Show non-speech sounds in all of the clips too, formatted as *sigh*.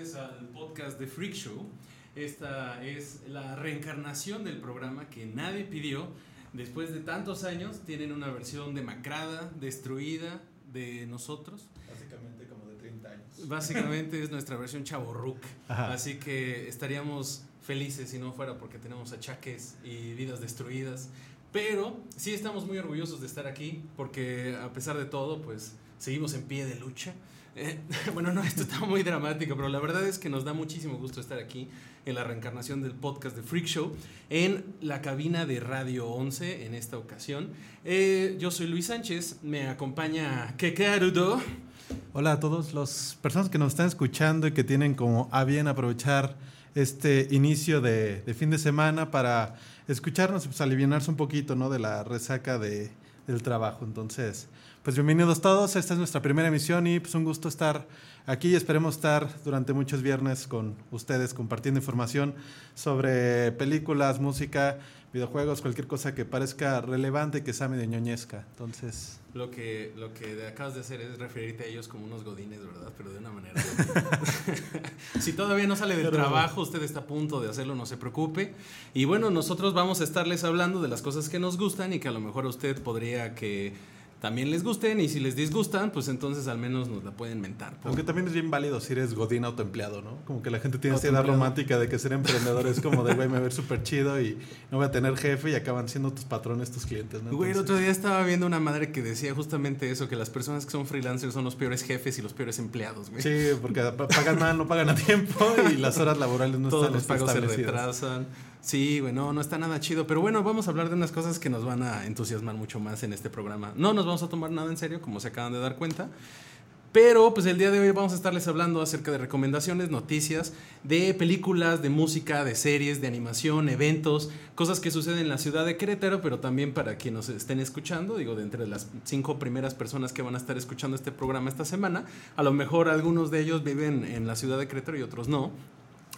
Ustedes al podcast de Freak Show. Esta es la reencarnación del programa que nadie pidió. Después de tantos años, tienen una versión demacrada, destruida de nosotros. Básicamente como de 30 años. Básicamente es nuestra versión chaborruc. Así que estaríamos felices si no fuera porque tenemos achaques y vidas destruidas. Pero sí estamos muy orgullosos de estar aquí porque a pesar de todo, pues seguimos en pie de lucha. Eh, *laughs* bueno, no, esto está muy dramático, pero la verdad es que nos da muchísimo gusto estar aquí en la reencarnación del podcast de Freak Show en la cabina de Radio 11 en esta ocasión. Eh, yo soy Luis Sánchez, me acompaña Keke Arudo. Hola a todos las personas que nos están escuchando y que tienen como a bien aprovechar este inicio de, fin de semana para escucharnos y pues aliviarse un poquito ¿no? de la resaca de, del trabajo. Entonces, pues bienvenidos todos, esta es nuestra primera emisión y pues un gusto estar aquí y esperemos estar durante muchos viernes con ustedes compartiendo información sobre películas, música, videojuegos, cualquier cosa que parezca relevante que sea medio ñoñesca. Entonces, Lo que, lo que acabas de hacer es referirte a ellos como unos godines, ¿verdad? Pero de una manera. *laughs* si todavía no sale del Pero- trabajo, usted está a punto de hacerlo, no se preocupe. Y bueno, nosotros vamos a estarles hablando de las cosas que nos gustan y que a lo mejor a usted podría que también les gusten. Y si les disgustan, pues entonces al menos nos la pueden mentar. por- Aunque también es bien válido si eres godín autoempleado, ¿no? Como que la gente tiene esta idea romántica de que ser emprendedor es como de, güey, me va a ver súper chido y no voy a tener jefe y acaban siendo tus patrones, tus clientes, ¿no? Güey, el otro día estaba viendo una madre que decía justamente eso, que las personas que son freelancers son los peores jefes y los peores empleados, güey. Sí, porque pa- pagan mal, no pagan a tiempo y las horas laborales no Todos están los pagos se retrasan. Sí, güey, no, está nada chido. Pero bueno, vamos a hablar de unas cosas que nos van a entusiasmar mucho más en este programa. No nos vamos a tomar nada en serio, como se acaban de dar cuenta. Pero pues el día de hoy vamos a estarles hablando acerca de recomendaciones, noticias de películas, de música, de series, de animación, eventos, cosas que suceden en la ciudad de Querétaro, pero también para quienes nos estén escuchando, digo, de entre las cinco primeras personas que van a estar escuchando este programa esta semana, a lo mejor algunos de ellos viven en la ciudad de Querétaro y otros no.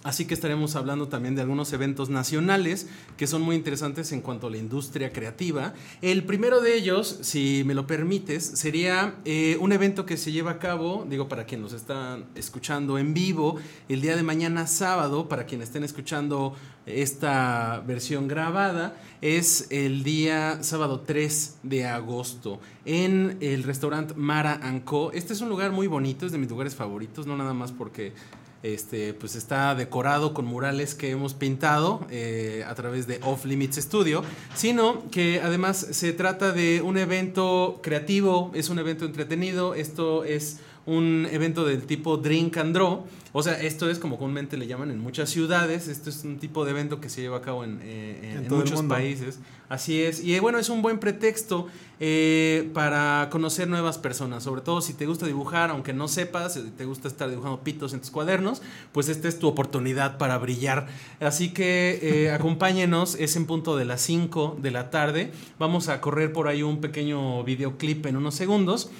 Así que estaremos hablando también de algunos eventos nacionales que son muy interesantes en cuanto a la industria creativa. El primero de ellos, si me lo permites, sería eh, un evento que se lleva a cabo, digo, para quienes nos están escuchando en vivo, el día de mañana sábado, para quienes estén escuchando esta versión grabada, es el día sábado 3 de agosto en el restaurante Mara Co. Este es un lugar muy bonito, es de mis lugares favoritos, no nada más porque este, pues está decorado con murales que hemos pintado eh, a través de Off Limits Studio, sino que además se trata de un evento creativo, es un evento entretenido, esto es un evento del tipo Drink and Draw, o sea, esto es como comúnmente le llaman en muchas ciudades, esto es un tipo de evento que se lleva a cabo en, eh, en- En muchos países, así es, y eh, bueno, es un buen pretexto eh, para conocer nuevas personas, sobre todo si te gusta dibujar, aunque no sepas, eh, te gusta estar dibujando pitos en tus cuadernos, pues esta es tu oportunidad para brillar. Así que *laughs* acompáñenos, es en punto de las 5 de la tarde, vamos a correr por ahí un pequeño videoclip en unos segundos.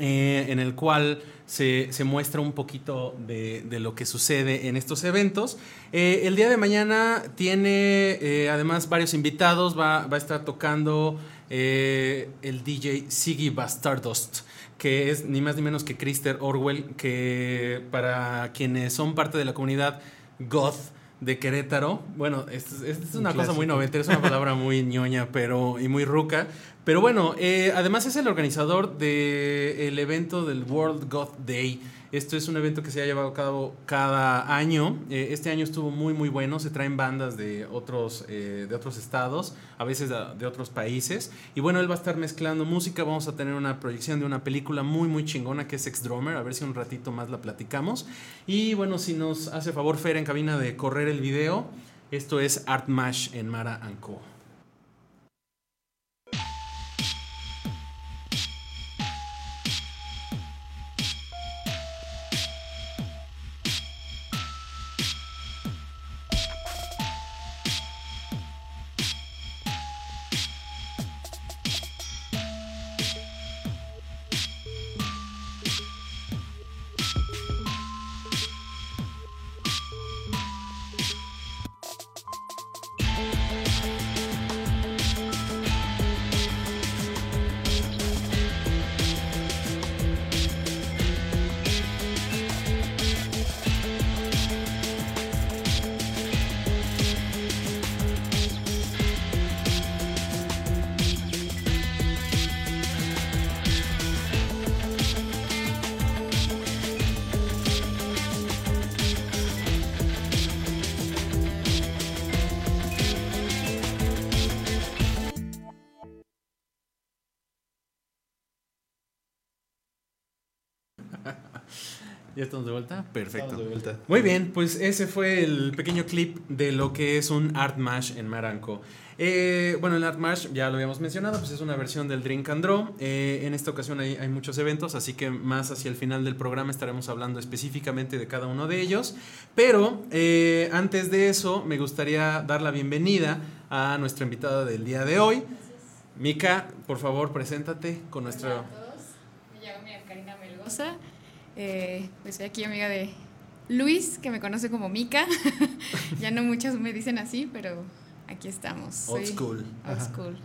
Eh, en el cual se, se muestra un poquito de, de lo que sucede en estos eventos. Eh, el día de mañana tiene eh, además varios invitados, va, va a estar tocando el DJ Siggy Bastardust, que es ni más ni menos que Christer Orwell, que para quienes son parte de la comunidad goth de Querétaro, bueno, es, es una Un cosa muy noventera, es una palabra muy ñoña pero, y muy ruca, Pero bueno, eh, además es el organizador del evento del World Goth Day. Esto es un evento que se ha llevado a cabo cada año. Eh, este año estuvo muy muy bueno. Se traen bandas de otros, eh, de otros estados, a veces de, otros países. Y bueno, él va a estar mezclando música. Vamos a tener una proyección de una película muy muy chingona que es Ex Drummer. A ver si un ratito más la platicamos. Y bueno, si nos hace favor Fer en cabina de correr el video. Esto es Art Mash en Mara Co. ¿Ya estamos de vuelta? Perfecto. De vuelta. Muy bien, pues ese fue el pequeño clip de lo que es un Art Mash en Maranco. Eh, bueno, el Art Mash ya lo habíamos mencionado, pues es una versión del Drink and Draw. Eh, en esta ocasión hay, hay, muchos eventos, así que más hacia el final del programa estaremos hablando específicamente de cada uno de ellos. Pero eh, antes de eso, me gustaría dar la bienvenida a nuestra invitada del día de hoy. Mica, por favor, preséntate con nuestro... Hola a todos, me llamo Karina Melgoza. Eh, pues soy aquí amiga de Luis, que me conoce como Mica. *laughs* ya no muchos me dicen así, pero aquí estamos. Old Soy school. Old Ajá. school.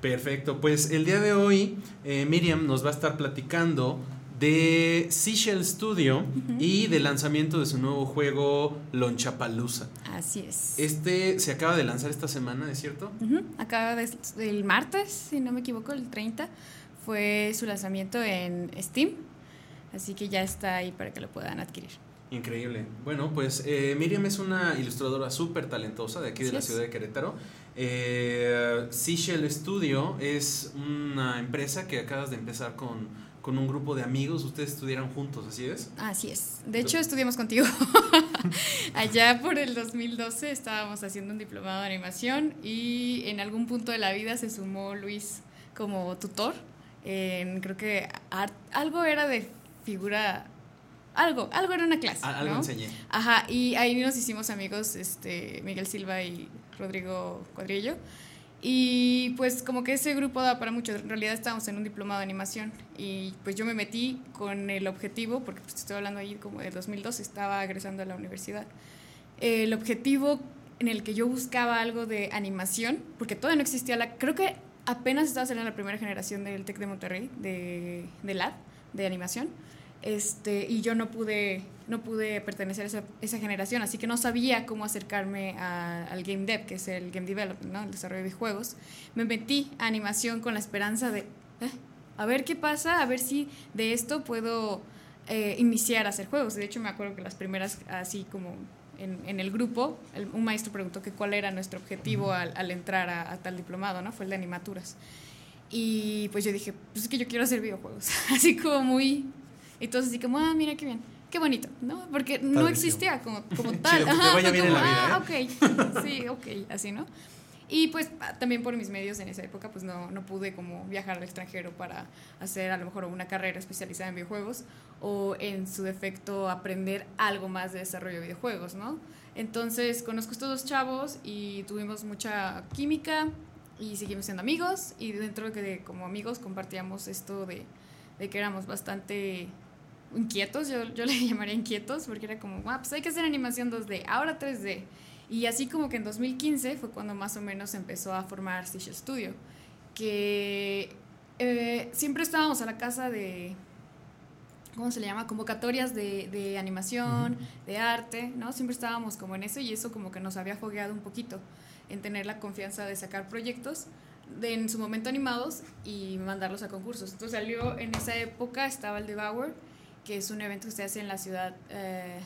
Perfecto, pues el día de hoy eh, Miriam nos va a estar platicando de Seashell Studio y del lanzamiento de su nuevo juego Lonchapalooza. Así es. Este se acaba de lanzar esta semana, ¿es cierto? Acaba de, el martes, si no me equivoco, el 30, fue su lanzamiento en Steam. Así que ya está ahí para que lo puedan adquirir. Increíble. Bueno, pues eh, Miriam es una ilustradora súper talentosa de aquí de la es. ciudad de Querétaro. Eh, Seashell Studio es una empresa que acabas de empezar con, con un grupo de amigos. Ustedes estudiaron juntos, ¿así es? Así es. De hecho, estudiamos contigo. *laughs* Allá por el 2012 estábamos haciendo un diplomado de animación y en algún punto de la vida se sumó Luis como tutor. En- creo que art- algo era de figura, algo, algo era una clase. Algo ¿no? enseñé. Ajá, y ahí nos hicimos amigos, este, Miguel Silva y Rodrigo Cuadrillo. Y pues como que ese grupo da para mucho. En realidad estábamos en un diplomado de animación y pues yo me metí con el objetivo, porque pues estoy hablando ahí como de 2012, estaba egresando a la universidad. El objetivo en el que yo buscaba algo de animación, porque todavía no existía la... Creo que apenas estaba saliendo la primera generación del TEC de Monterrey, de, de LAB, de animación. Este, y yo no pude, no pude pertenecer a esa, esa generación, así que no sabía cómo acercarme a- al game dev, que es el game development, ¿no? el desarrollo de juegos. Me metí a animación con la esperanza de, "Eh, a ver qué pasa, a ver si de esto puedo eh, iniciar a hacer juegos. De hecho, me acuerdo que las primeras, así como en, en el grupo, el- un maestro preguntó que cuál era nuestro objetivo al, al entrar a, a tal diplomado, ¿no? Fue el de animaturas. Y pues yo dije, pues es que yo quiero hacer videojuegos. *laughs* así como muy... Y todos así como, ah, mira qué bien. Qué bonito, ¿no? Porque no Padrísimo. existía como, como *laughs* tal. Chido, te vaya bien en la como, vida, ¿eh? Ah, ok. *laughs* Sí, ok, así, ¿no? Y pues ah, también por mis medios en esa época pues no, no pude como viajar al extranjero para hacer a lo mejor una carrera especializada en videojuegos o en su defecto aprender algo más de desarrollo de videojuegos, ¿no? Entonces conozco a estos dos chavos y tuvimos mucha química y seguimos siendo amigos y dentro de que como amigos compartíamos esto de, de que éramos bastante inquietos, yo, yo *laughs* le llamaría inquietos porque era como, ah, pues hay que hacer animación 2D, ahora 3D. Y así como que en 2015 fue cuando más o menos empezó a formar Stitch Studio, que eh, siempre estábamos a la casa de, ¿cómo se le llama? Convocatorias de, de animación, de arte, ¿no? Siempre estábamos como en eso y eso como que nos había fogueado un poquito en tener la confianza de sacar proyectos de en su momento animados y mandarlos a concursos. Entonces salió en esa época, estaba el Devour, que es un evento que se hace en la Ciudad eh,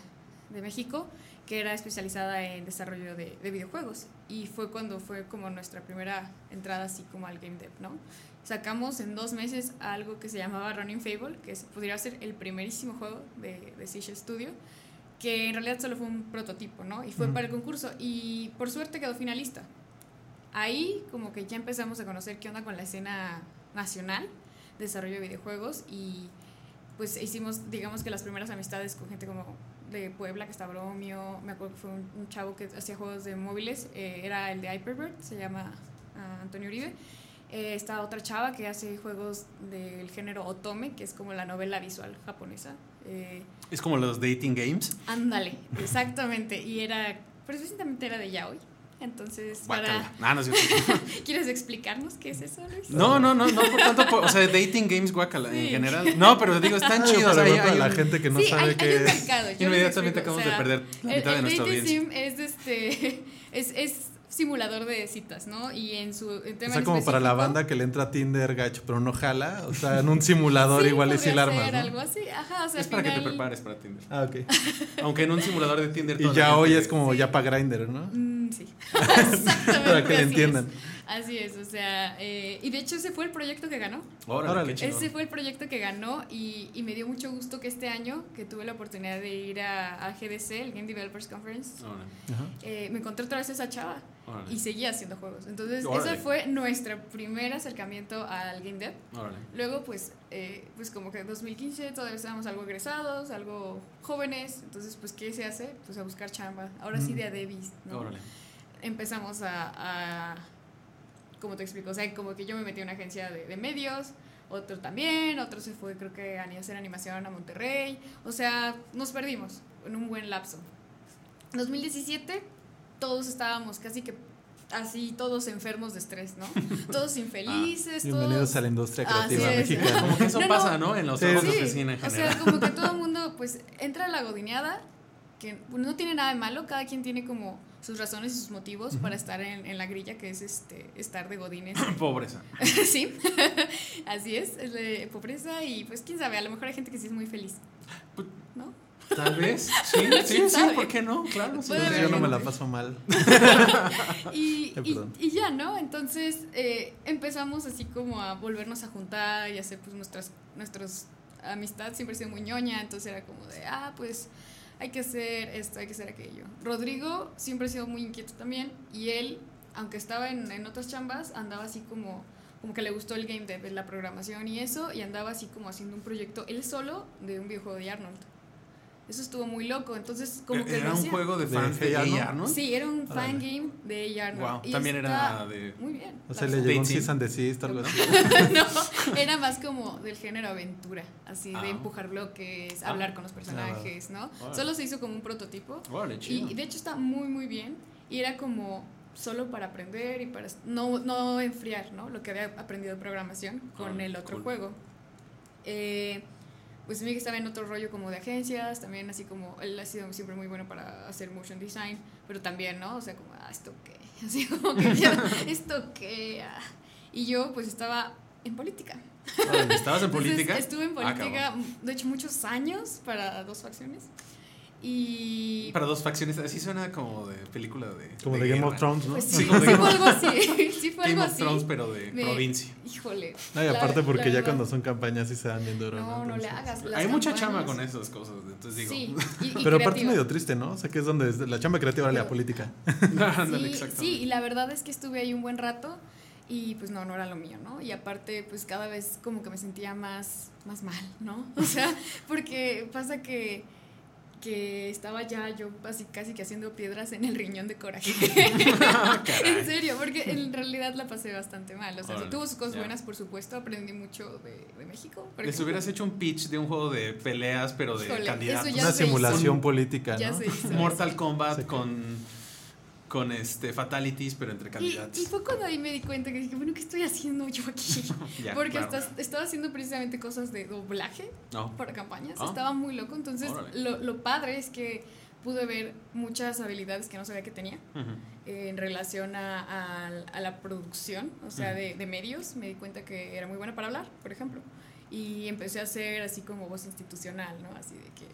de México, que era especializada en desarrollo de, de, videojuegos. Y fue cuando fue como nuestra primera entrada así como al Game Dev, ¿no? Sacamos en dos meses algo que se llamaba Running Fable, que podría ser el primerísimo juego de, de Seashell Studio, que en realidad solo fue un prototipo, ¿no? Y fue para el concurso. Y por suerte quedó finalista ahí como que ya empezamos a conocer qué onda con la escena nacional de desarrollo de videojuegos y pues hicimos digamos que las primeras amistades con gente como de Puebla que está Bromio, me acuerdo que fue un, chavo que hacía juegos de móviles, eh, era el de Hyperbird, se llama uh, Antonio Uribe. Eh, está otra chava que hace juegos del género otome, que es como la novela visual japonesa. Eh, es como los dating games. Ándale, exactamente. Y era, precisamente era de yaoi. Entonces, para... Ah, no, *laughs* ¿Quieres explicarnos qué es eso, Luis? No, no, no, no, por tanto, o sea, dating games guacala en general. No, pero digo, están chidos. Para, hay, la gente que no sabe qué es. Inmediatamente acabamos de perder la mitad de nuestra audiencia. Sim es este *laughs* es, es simulador de citas, ¿no? Y en su tema O sea, como para la banda que le entra a Tinder gacho, pero no jala. O sea, en un simulador igual es el arma. ¿no? algo así. Ajá, o sea, es para que te prepares para Tinder. Ah, ok. Aunque en un simulador de Tinder. Y ya hoy es como ya para Grindr, ¿no? Mm, sí. *laughs* Exactamente. para que le entiendan. Así es, o sea, eh, y de hecho ese fue el proyecto que ganó. Órale, ese fue el proyecto que ganó y, y, me dio mucho gusto que este año, que tuve la oportunidad de ir a, a GDC, el Game Developers Conference, eh, me encontré otra vez esa chava y seguía haciendo juegos. Entonces, ese fue nuestro primer acercamiento al Game Dev. Luego, pues, eh, pues como que en 2015 todavía estábamos algo egresados, algo jóvenes, entonces, pues, ¿qué se hace? Pues a buscar chamba. Ahora sí de a Devis, ¿no? Empezamos a como te explico, o sea, como que yo me metí en una agencia de, medios, otro también, otro se fue creo que a hacer animación a Monterrey, o sea, nos perdimos en un buen lapso. 2017 todos estábamos casi que así todos enfermos de estrés, ¿no? *laughs* Todos infelices. Ah, bienvenidos a la industria creativa mexicana. Como que eso pasa, ¿no? En los trabajos de cine en general. O sea, como que todo el mundo pues entra a la godineada, que no tiene nada de malo, cada quien tiene como sus razones y sus motivos para estar en, en, la grilla, que es este estar de godines. *coughs* Pobreza. *laughs* sí, *laughs* así es, es de pobreza y pues quién sabe, a lo mejor hay gente que sí es muy feliz. Pues, ¿No? Tal vez, *laughs* sí, sí, sí, ¿por qué no? Claro, sí, yo no me la paso mal. y, y, y, ya, ¿no? Entonces eh, empezamos así como a volvernos a juntar y hacer pues nuestras, nuestras amistad siempre ha sido muy ñoña, entonces era como de, ah, pues hay que hacer esto, hay que hacer aquello. Rodrigo siempre ha sido muy inquieto también y él, aunque estaba en, en otras chambas, andaba así como como que le gustó el game dev, la programación y eso, y andaba así como haciendo un proyecto él solo de un videojuego de Arnold. Eso estuvo muy loco. Entonces, como que. ¿Era un juego de fans de, AR, ¿no? Sí, era un fan game de AR. Wow, también era de. Muy bien. O sea, le llegó un Season de Desist algo así. *laughs* no, era más como del género aventura. Así, de ah. empujar bloques, ah. hablar con los personajes, ¿no? Solo se hizo como un prototipo. y, de hecho está muy, muy bien. Y era como solo para aprender y para no, no enfriar, ¿no? Lo que había aprendido de programación con el otro juego. Eh pues Miguel estaba en otro rollo como de agencias, también así como él ha sido siempre muy bueno para hacer motion design, pero también, ¿no? O sea, como, ah, esto qué, *laughs* así como que, *laughs* esto qué. Ah. Y yo pues estaba en política. ¿Estabas en *laughs* política? estuve en ah, política, de hecho, muchos años para dos facciones. Y. Para dos facciones, así suena como de película de. Como de, Game of Thrones, ¿no? Pues sí, sí, fue algo así. *laughs* Sí fue Game algo of Thrones, pero de provincia. Híjole. No, y aparte, porque ya cuando son campañas sí se dan bien duro. No, no, le hagas. Hay mucha chamba con esas cosas. Entonces digo. Sí, pero aparte es medio triste, ¿no? O sea, que es donde la chamba creativa vale la política. *laughs* *laughs* sí, sí, y la verdad es que estuve ahí un buen rato y pues no, no era lo mío, ¿no? Y aparte, pues cada vez como que me sentía más, más mal, ¿no? O sea, porque pasa que que estaba ya yo así casi que haciendo piedras en el riñón de coraje. *laughs* *laughs* en serio, porque en realidad la pasé bastante mal. O sea, tuvo sus cosas buenas, por supuesto. Aprendí mucho de, de México. Les hubieras hecho un pitch de un juego de peleas, pero de candidatos. Una simulación política, ¿no? Mortal Kombat con con este fatalities, pero entre candidatos. Y, fue cuando ahí me di cuenta que dije, bueno, ¿qué estoy haciendo yo aquí? *laughs* *laughs* Porque estaba haciendo precisamente cosas de doblaje para campañas. Ah. Estaba muy loco. Entonces, lo, lo, padre es que pude ver muchas habilidades que no sabía que tenía eh, en relación a, a- a la producción, o sea, de, de medios. Me di cuenta que era muy buena para hablar, por ejemplo. Y empecé a hacer así como voz institucional, ¿no? Así de que...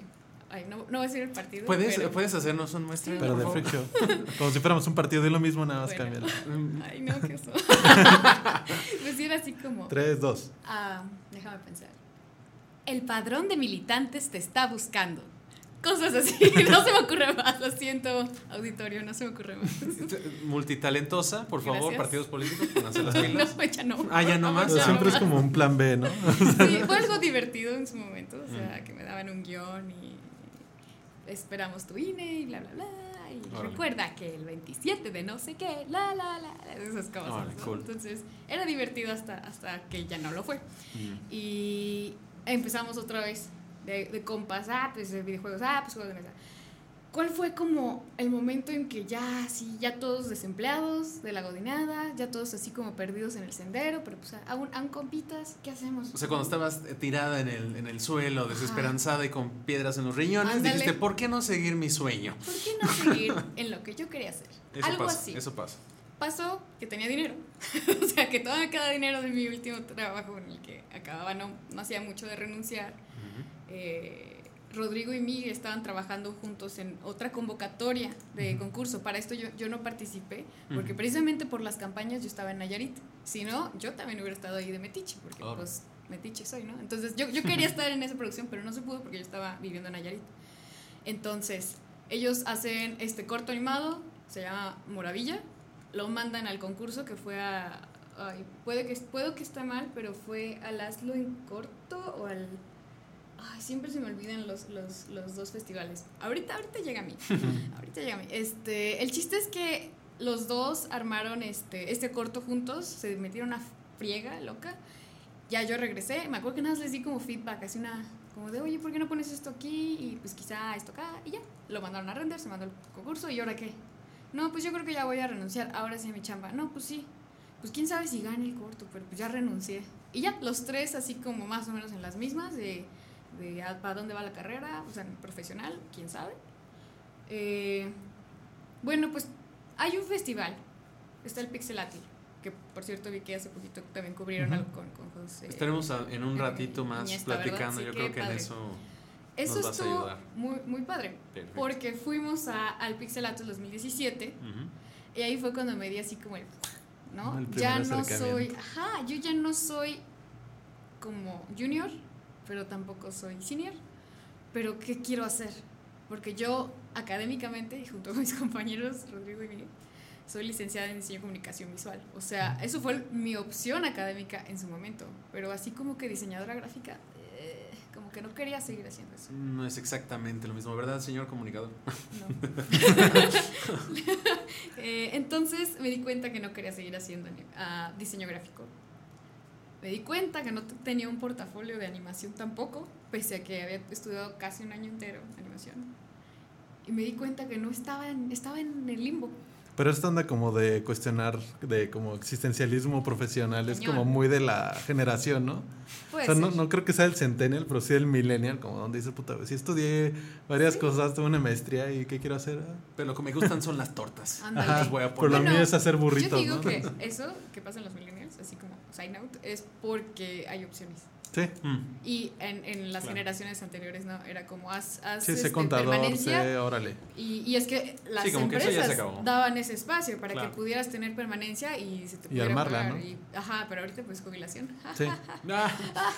Ay, no, no voy a decir el partido. ¿Puedes, pero- ¿Puedes hacernos un muestreo? Pero por de? Freak Show. *laughs* Como si fuéramos un partido de lo mismo, nada más Bueno. cambian. Ay, no, qué oso. *laughs* pues sí, era así como... 3, 2. Ah, déjame pensar. El padrón de militantes te está buscando. Cosas así. *laughs* No se me ocurre más. Lo siento, auditorio, no se me ocurre más. Multitalentosa, por favor, Gracias. partidos políticos, pónganse las No, pilas. ya no. Ah, ya no más. Pero Ya siempre no es como un plan B, ¿no? Sí, fue algo divertido en su momento. O Mm. sea, que me daban un guion y esperamos tu INE y bla, bla, bla. Y Órale. recuerda que el 27 de no sé qué, la, la, la, esas cosas. Órale, ¿no? cool. Entonces, era divertido hasta, hasta que ya no lo fue. Mm. Y empezamos otra vez de, de compas, ah, pues de videojuegos, ah, pues juegos de mesa. ¿Cuál fue como el momento en que ya, sí, ya todos desempleados de la godinada, ya todos así como perdidos en el sendero, pero pues aún, aún compitas, ¿qué hacemos? O sea, cuando estabas eh, tirada en el, en el suelo, desesperanzada y con piedras en los riñones, Ándale. dijiste, ¿por qué no seguir mi sueño? ¿Por qué no seguir en lo que yo quería hacer? *laughs* Eso Algo pasa, así. eso pasa. Pasó que tenía dinero. *laughs* o sea, que todavía queda dinero de mi último trabajo en el que acababa, no, no hacía mucho de renunciar. Eh, Rodrigo y Miguel estaban trabajando juntos en otra convocatoria de concurso. Para esto yo, yo no participé, porque precisamente por las campañas yo estaba en Nayarit. Si no, yo también hubiera estado ahí de Metiche, porque pues Metiche soy, ¿no? Entonces yo, yo quería *laughs* estar en esa producción, pero no se pudo porque yo estaba viviendo en Nayarit. Entonces, ellos hacen este corto animado, se llama Moravilla, lo mandan al concurso que fue a... ay, puede que, puedo que esté mal, pero fue al Hazlo en corto o al... Ay, siempre se me olvidan los, los, los dos festivales. Ahorita, ahorita llega a mí. *laughs* ahorita llega a mí. Este, el chiste es que los dos armaron este, este corto juntos, se metieron a friega loca. Ya yo regresé, me acuerdo que nada más les di como feedback, así una, como de, oye, ¿por qué no pones esto aquí? Y pues quizá esto acá, y ya. Lo mandaron a render, se mandó el concurso, ¿y ahora qué? No, pues yo creo que ya voy a renunciar, ahora sí a mi chamba. No, pues sí. Pues quién sabe si gane el corto, pero pues ya renuncié. Y ya, los tres así como más o menos en las mismas, de, de a- para dónde va la carrera, o sea, profesional, quién sabe. Eh, bueno, pues hay un festival, está el Pixelati, que por cierto vi que hace poquito también cubrieron algo con, con José. Estaremos en un ratito más platicando. Yo creo que en eso. Eso nos vas a estuvo ayudar. muy, muy padre, Perfecto. porque fuimos a, al Pixelatos 2017 Ujú. y ahí fue cuando me di así como el, ¿no? El ya no soy, ajá, yo ya no soy como junior, pero tampoco soy senior. Pero ¿qué quiero hacer? Porque yo académicamente, y junto con mis *laughs* compañeros Rodrigo y Miguel, soy licenciada en diseño y comunicación visual. O sea, eso fue mi opción académica en su momento. Pero así como que diseñadora gráfica, eh, como que no quería seguir haciendo eso. No es exactamente lo mismo, ¿verdad, señor comunicador? No. *laughs* *laughs* Eh, entonces me di cuenta que no quería seguir haciendo ah, diseño gráfico. Me di cuenta que no tenía un portafolio de animación tampoco, pese a que había estudiado casi un año entero animación. Y me di cuenta que no estaba en, estaba en el limbo. Pero esta onda como de cuestionar, de como existencialismo profesional, es como muy de la generación, ¿no? Puede o sea, no, ser. no creo que sea el centennial, pero sí el millennial, como donde dice, puta, si estudié varias cosas, tuve una maestría y ¿qué quiero hacer? Ah, Pero lo que me gustan son las tortas. *laughs* Las voy a Por lo poner. Bueno, mío es hacer burritos, Yo digo ¿no? que eso que pasa en los millennials, así como side note, es porque hay opciones. Sí, Mm. Y en, en las Claro. generaciones anteriores, ¿no? Era como haz, haz sí, este, contador, permanencia sé, órale. Y, y es que las Sí, como que eso ya se empresas acabó. daban ese espacio para Claro. que pudieras tener permanencia y se te Y pudiera armarla, pagar. ¿no? Y- ajá, pero ahorita pues jubilación. Sí. *laughs* Ah,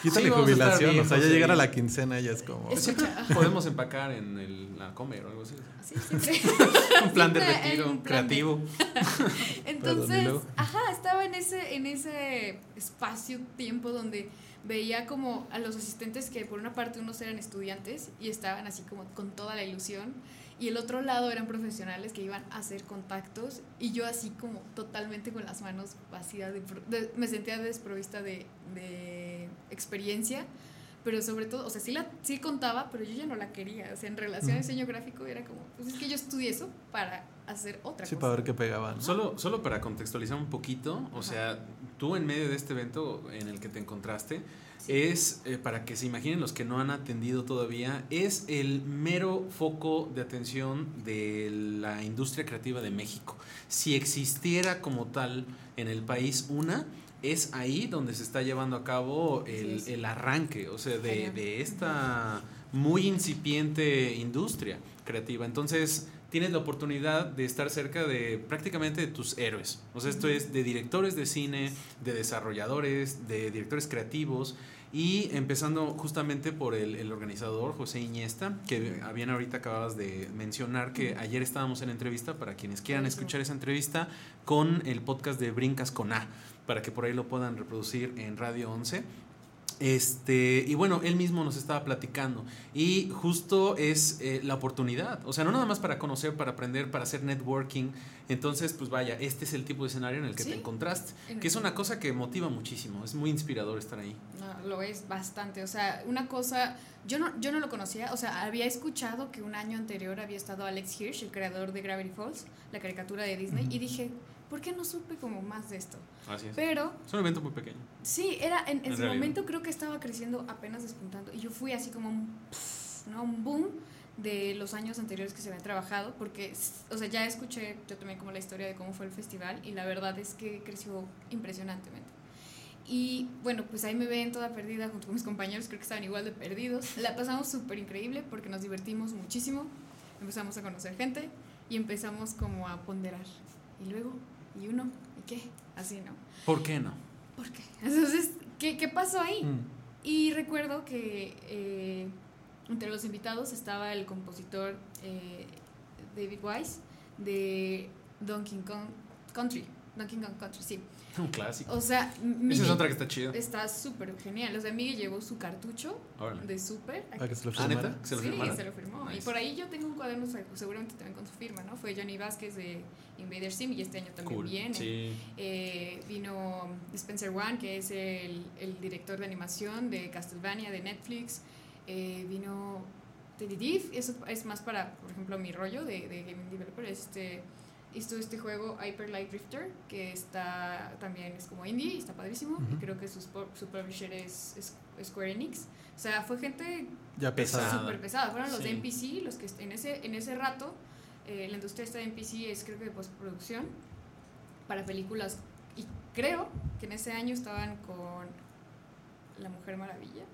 Quítale sí, jubilación, o sea, ya sí. llegar a la quincena ya es como... Es- Siempre *laughs* podemos empacar en el, la comer o algo así. Así, siempre. *laughs* Un plan de retiro creativo. Perdón, Entonces, luego. ajá, estaba en ese, en ese espacio-tiempo donde veía como a los asistentes que por una parte unos eran estudiantes y estaban así como con toda la ilusión y el otro lado eran profesionales que iban a hacer contactos y yo así como totalmente con las manos vacías, de, de- me sentía desprovista de, de experiencia, pero sobre todo, o sea, sí, la, sí contaba, pero yo ya no la quería, o sea, en relación a Ujú. diseño gráfico era como, pues es que yo estudié eso para hacer otra Sí, cosa. para ver qué pegaban. Solo, solo para contextualizar un poquito, o sea, tú en medio de este evento en el que te encontraste, es, eh, para que se imaginen los que no han atendido todavía, es el mero foco de atención de la industria creativa de México. Si existiera como tal en el país una, es ahí donde se está llevando a cabo el, el arranque, o sea, de, de esta muy incipiente industria creativa. Entonces, tienes la oportunidad de estar cerca de prácticamente de tus héroes. O sea, esto es de directores de cine, de desarrolladores, de directores creativos. Y empezando justamente por el, el organizador José Iñesta, que bien ahorita acababas de mencionar que ayer estábamos en entrevista, para quienes quieran escuchar esa entrevista, con el podcast de Brincas con A, para que por ahí lo puedan reproducir en Radio 11. Este, y bueno, él mismo nos estaba platicando. Y justo es eh, la oportunidad. O sea, no nada más para conocer, para aprender, para hacer networking. Entonces, pues vaya, este es el tipo de escenario en el que Sí. te encontraste. En Que es una cosa que motiva muchísimo. Es muy inspirador estar ahí. No, lo es bastante. O sea, una cosa, yo no, yo no lo conocía, o sea, había escuchado que un año anterior había estado Alex Hirsch, el creador de Gravity Falls, la caricatura de Disney, y dije, ¿por qué no supe como más de esto? Así es. Pero Es un evento muy pequeño. sí, era en, en En su realidad. momento creo que estaba creciendo apenas despuntando, y yo fui así como un, pff, ¿no? un boom de los años anteriores que se habían trabajado, porque, o sea, ya escuché yo también como la historia de cómo fue el festival, y la verdad es que creció impresionantemente. Y bueno, pues ahí me ven toda perdida junto con mis compañeros, creo que estaban igual de perdidos. La pasamos súper increíble porque nos divertimos muchísimo, empezamos a conocer gente y empezamos como a ponderar. Y luego, y uno, ¿y qué? Así, ¿no? ¿Por qué no? ¿Por qué? *laughs* Entonces, ¿qué, qué pasó ahí? Mm. Y recuerdo que eh, entre los invitados estaba el compositor eh, David Wise de Donkey Kong Country. Donkey Kong Country, sí. *laughs* Un clásico. O sea, Esa Miguel es otra que está chida. está súper genial. O sea, Miguel llevó su cartucho Órale. de súper. Ah, que se lo Ah, firmara. ¿neta? ¿Se lo sí, firmaron? se lo firmó. Y por ahí yo tengo un cuaderno se- seguramente también con su firma, ¿no? Fue Johnny Vázquez de Invader Sim y este año también Cool. viene. Sí. Eh, vino Spencer Wan, que es el, el director de animación de Castlevania de Netflix. Eh, vino Teddy Diff, eso es más para, por ejemplo, mi rollo de, de Gaming Developer. Este, hizo este juego Hyper Light Drifter, que está también es como indie, y está padrísimo. Y Ujú. creo que su, su publisher es, es Square Enix. O sea, fue gente Ya Pesada. súper pesada. Fueron los de Sí. NPC, los que en ese, en ese rato, eh, la industria esta de NPC es creo que de postproducción para películas. Y creo que en ese año estaban con La Mujer Maravilla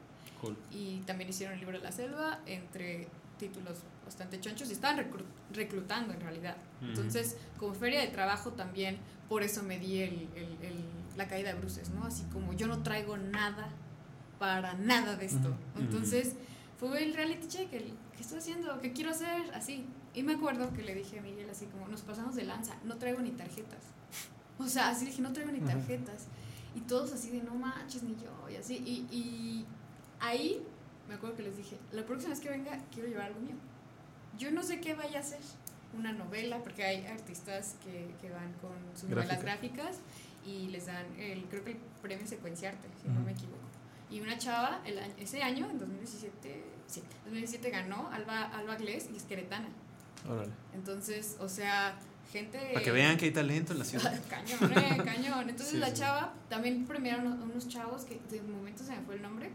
Cool. y también hicieron el libro de la selva, entre títulos bastante chonchos y estaban reclutando en realidad. Entonces, como feria de trabajo también, por eso me di el, el- el- la caída de bruces, ¿no? Así como yo no traigo nada para nada de esto. Entonces, fue el reality check, el ¿qué estoy haciendo? ¿Qué quiero hacer? Así. Y me acuerdo que le dije a Miguel así como, nos pasamos de lanza, no traigo ni tarjetas. *laughs* O sea, así dije, no traigo ni tarjetas. Y todos así de, no manches, ni yo, y así. Y, y ahí me acuerdo que les dije, la próxima vez que venga, quiero llevar algo mío. Yo no sé qué vaya a hacer. Una novela, porque hay artistas que, que van con sus novelas Gráfica. gráficas y les dan, el, creo que el premio Secuenciarte, si no Ujú. me equivoco. Y una chava, el ese año, en 2017, sí, 2017 ganó Alba, Alba Glés y es queretana. Órale. Entonces, o sea, gente... Para que vean que hay talento en la ciudad. *laughs* cañón, eh, *laughs* cañón. Entonces Sí, la sí. chava también premiaron a unos chavos que de momento se me fue el nombre,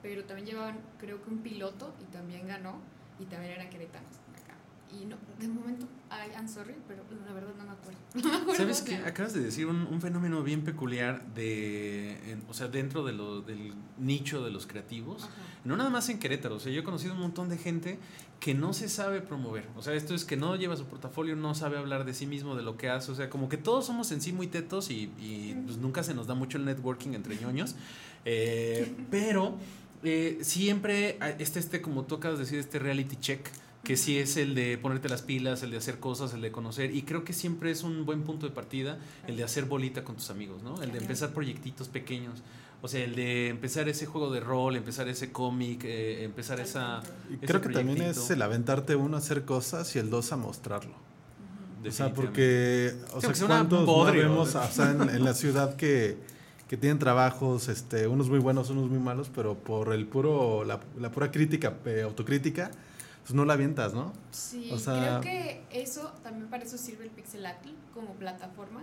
pero también llevaban creo que un piloto y también ganó y también eran queretanos acá. Y no, de momento, ay, I'm sorry, pero la verdad no me acuerdo. *laughs* No me acuerdo ¿Sabes qué? Acabas de decir un, un fenómeno bien peculiar de, en- o sea, dentro de lo, del nicho de los creativos. Ajá. No nada más en Querétaro, o sea, yo he conocido un montón de gente que no se sabe promover. O sea, esto es que no lleva su portafolio, no sabe hablar de sí mismo, de lo que hace. O sea, como que todos somos en sí muy tetos y, y, pues nunca se nos da mucho el networking entre ñoños. Eh, *laughs* pero eh, siempre está este, como tú acabas de decir, este reality check. Que sí es el de ponerte las pilas, el de hacer cosas, el de conocer. Y creo que siempre es un buen punto de partida el de hacer bolita con tus amigos, ¿no? El de empezar proyectitos pequeños. O sea, el de empezar ese juego de rol, empezar ese cómic, eh, empezar esa... Y ese creo que también es el aventarte uno a hacer cosas y el dos a mostrarlo. O sea, porque, o sea, ¿cuántos no vemos, o sea, en, en la ciudad que, que tienen trabajos, este, unos muy buenos, unos muy malos, pero por el puro, la, la pura crítica, eh, autocrítica, pues no la avientas, ¿no? Sí, O sea- creo que eso también para eso sirve el Pixelatl como plataforma,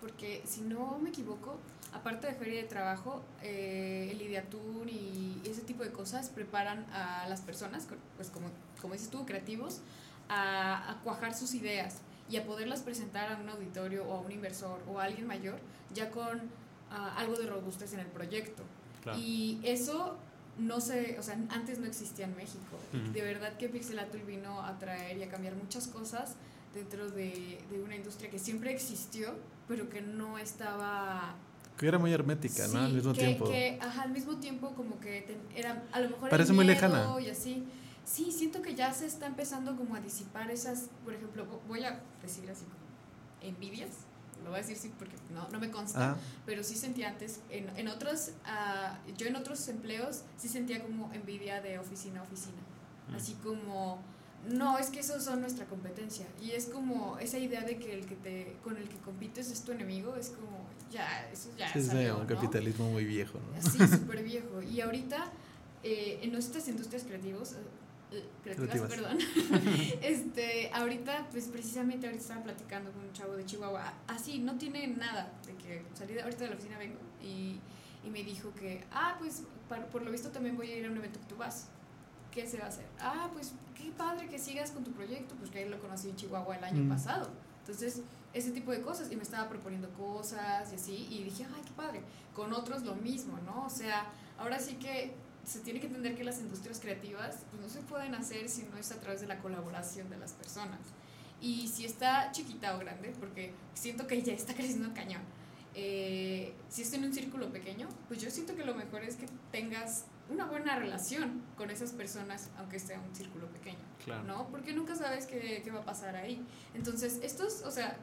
porque si no me equivoco, aparte de Feria de Trabajo, eh, el Ideatun y ese tipo de cosas preparan a las personas, pues como, como dices tú, creativos, a, a cuajar sus ideas y a poderlas presentar a un auditorio o a un inversor o a alguien mayor ya con ah, algo de robustez en el proyecto. Claro. Y eso no sé, o sea, antes no existía en México. Ujú. De verdad que Pixelatul vino a traer y a cambiar muchas cosas dentro de, de una industria que siempre existió, pero que no estaba... Que era muy hermética, ¿no? Sí, Al mismo que, tiempo. que, ajá, al mismo tiempo como que ten- era, a lo mejor... Parece muy lejana. Y así. Sí, siento que ya se está empezando como a disipar esas, por ejemplo, vo- voy a decir así como envidias, lo voy a decir sí porque no, no me consta, Ah, pero sí sentía antes, en, en otros, ah, yo en otros empleos sí sentía como envidia de oficina a oficina, Mm. así como, no, es que esos son nuestra competencia, y es como esa idea de que el que te, con el que compites es tu enemigo, es como, ya, eso ya sí, es un ¿no? capitalismo muy viejo, ¿no? Sí, súper viejo. Y ahorita, eh, en nuestras industrias creativas, Creativas. perdón, *laughs* este, ahorita, pues precisamente ahorita estaba platicando con un chavo de Chihuahua, así, no tiene nada de que salí de, ahorita de la oficina vengo y, y me dijo que, ah, pues par- por lo visto también voy a ir a un evento que tú vas. ¿Qué se va a hacer? Ah, pues qué padre que sigas con tu proyecto, pues que ahí lo conocí en Chihuahua el año Mm. pasado. Entonces, ese tipo de cosas, y me estaba proponiendo cosas y así, y dije, ay, qué padre. Con otros lo mismo, ¿no? O sea, ahora sí que se tiene que entender que las industrias creativas pues, no se pueden hacer si no es a través de la colaboración de las personas. Y si está chiquita o grande, porque siento que ya está creciendo cañón, eh, si está en un círculo pequeño, pues yo siento que lo mejor es que tengas una buena relación con esas personas, aunque sea un círculo pequeño. Claro. ¿no? Porque nunca sabes qué, qué va a pasar ahí. Entonces, estos, o sea,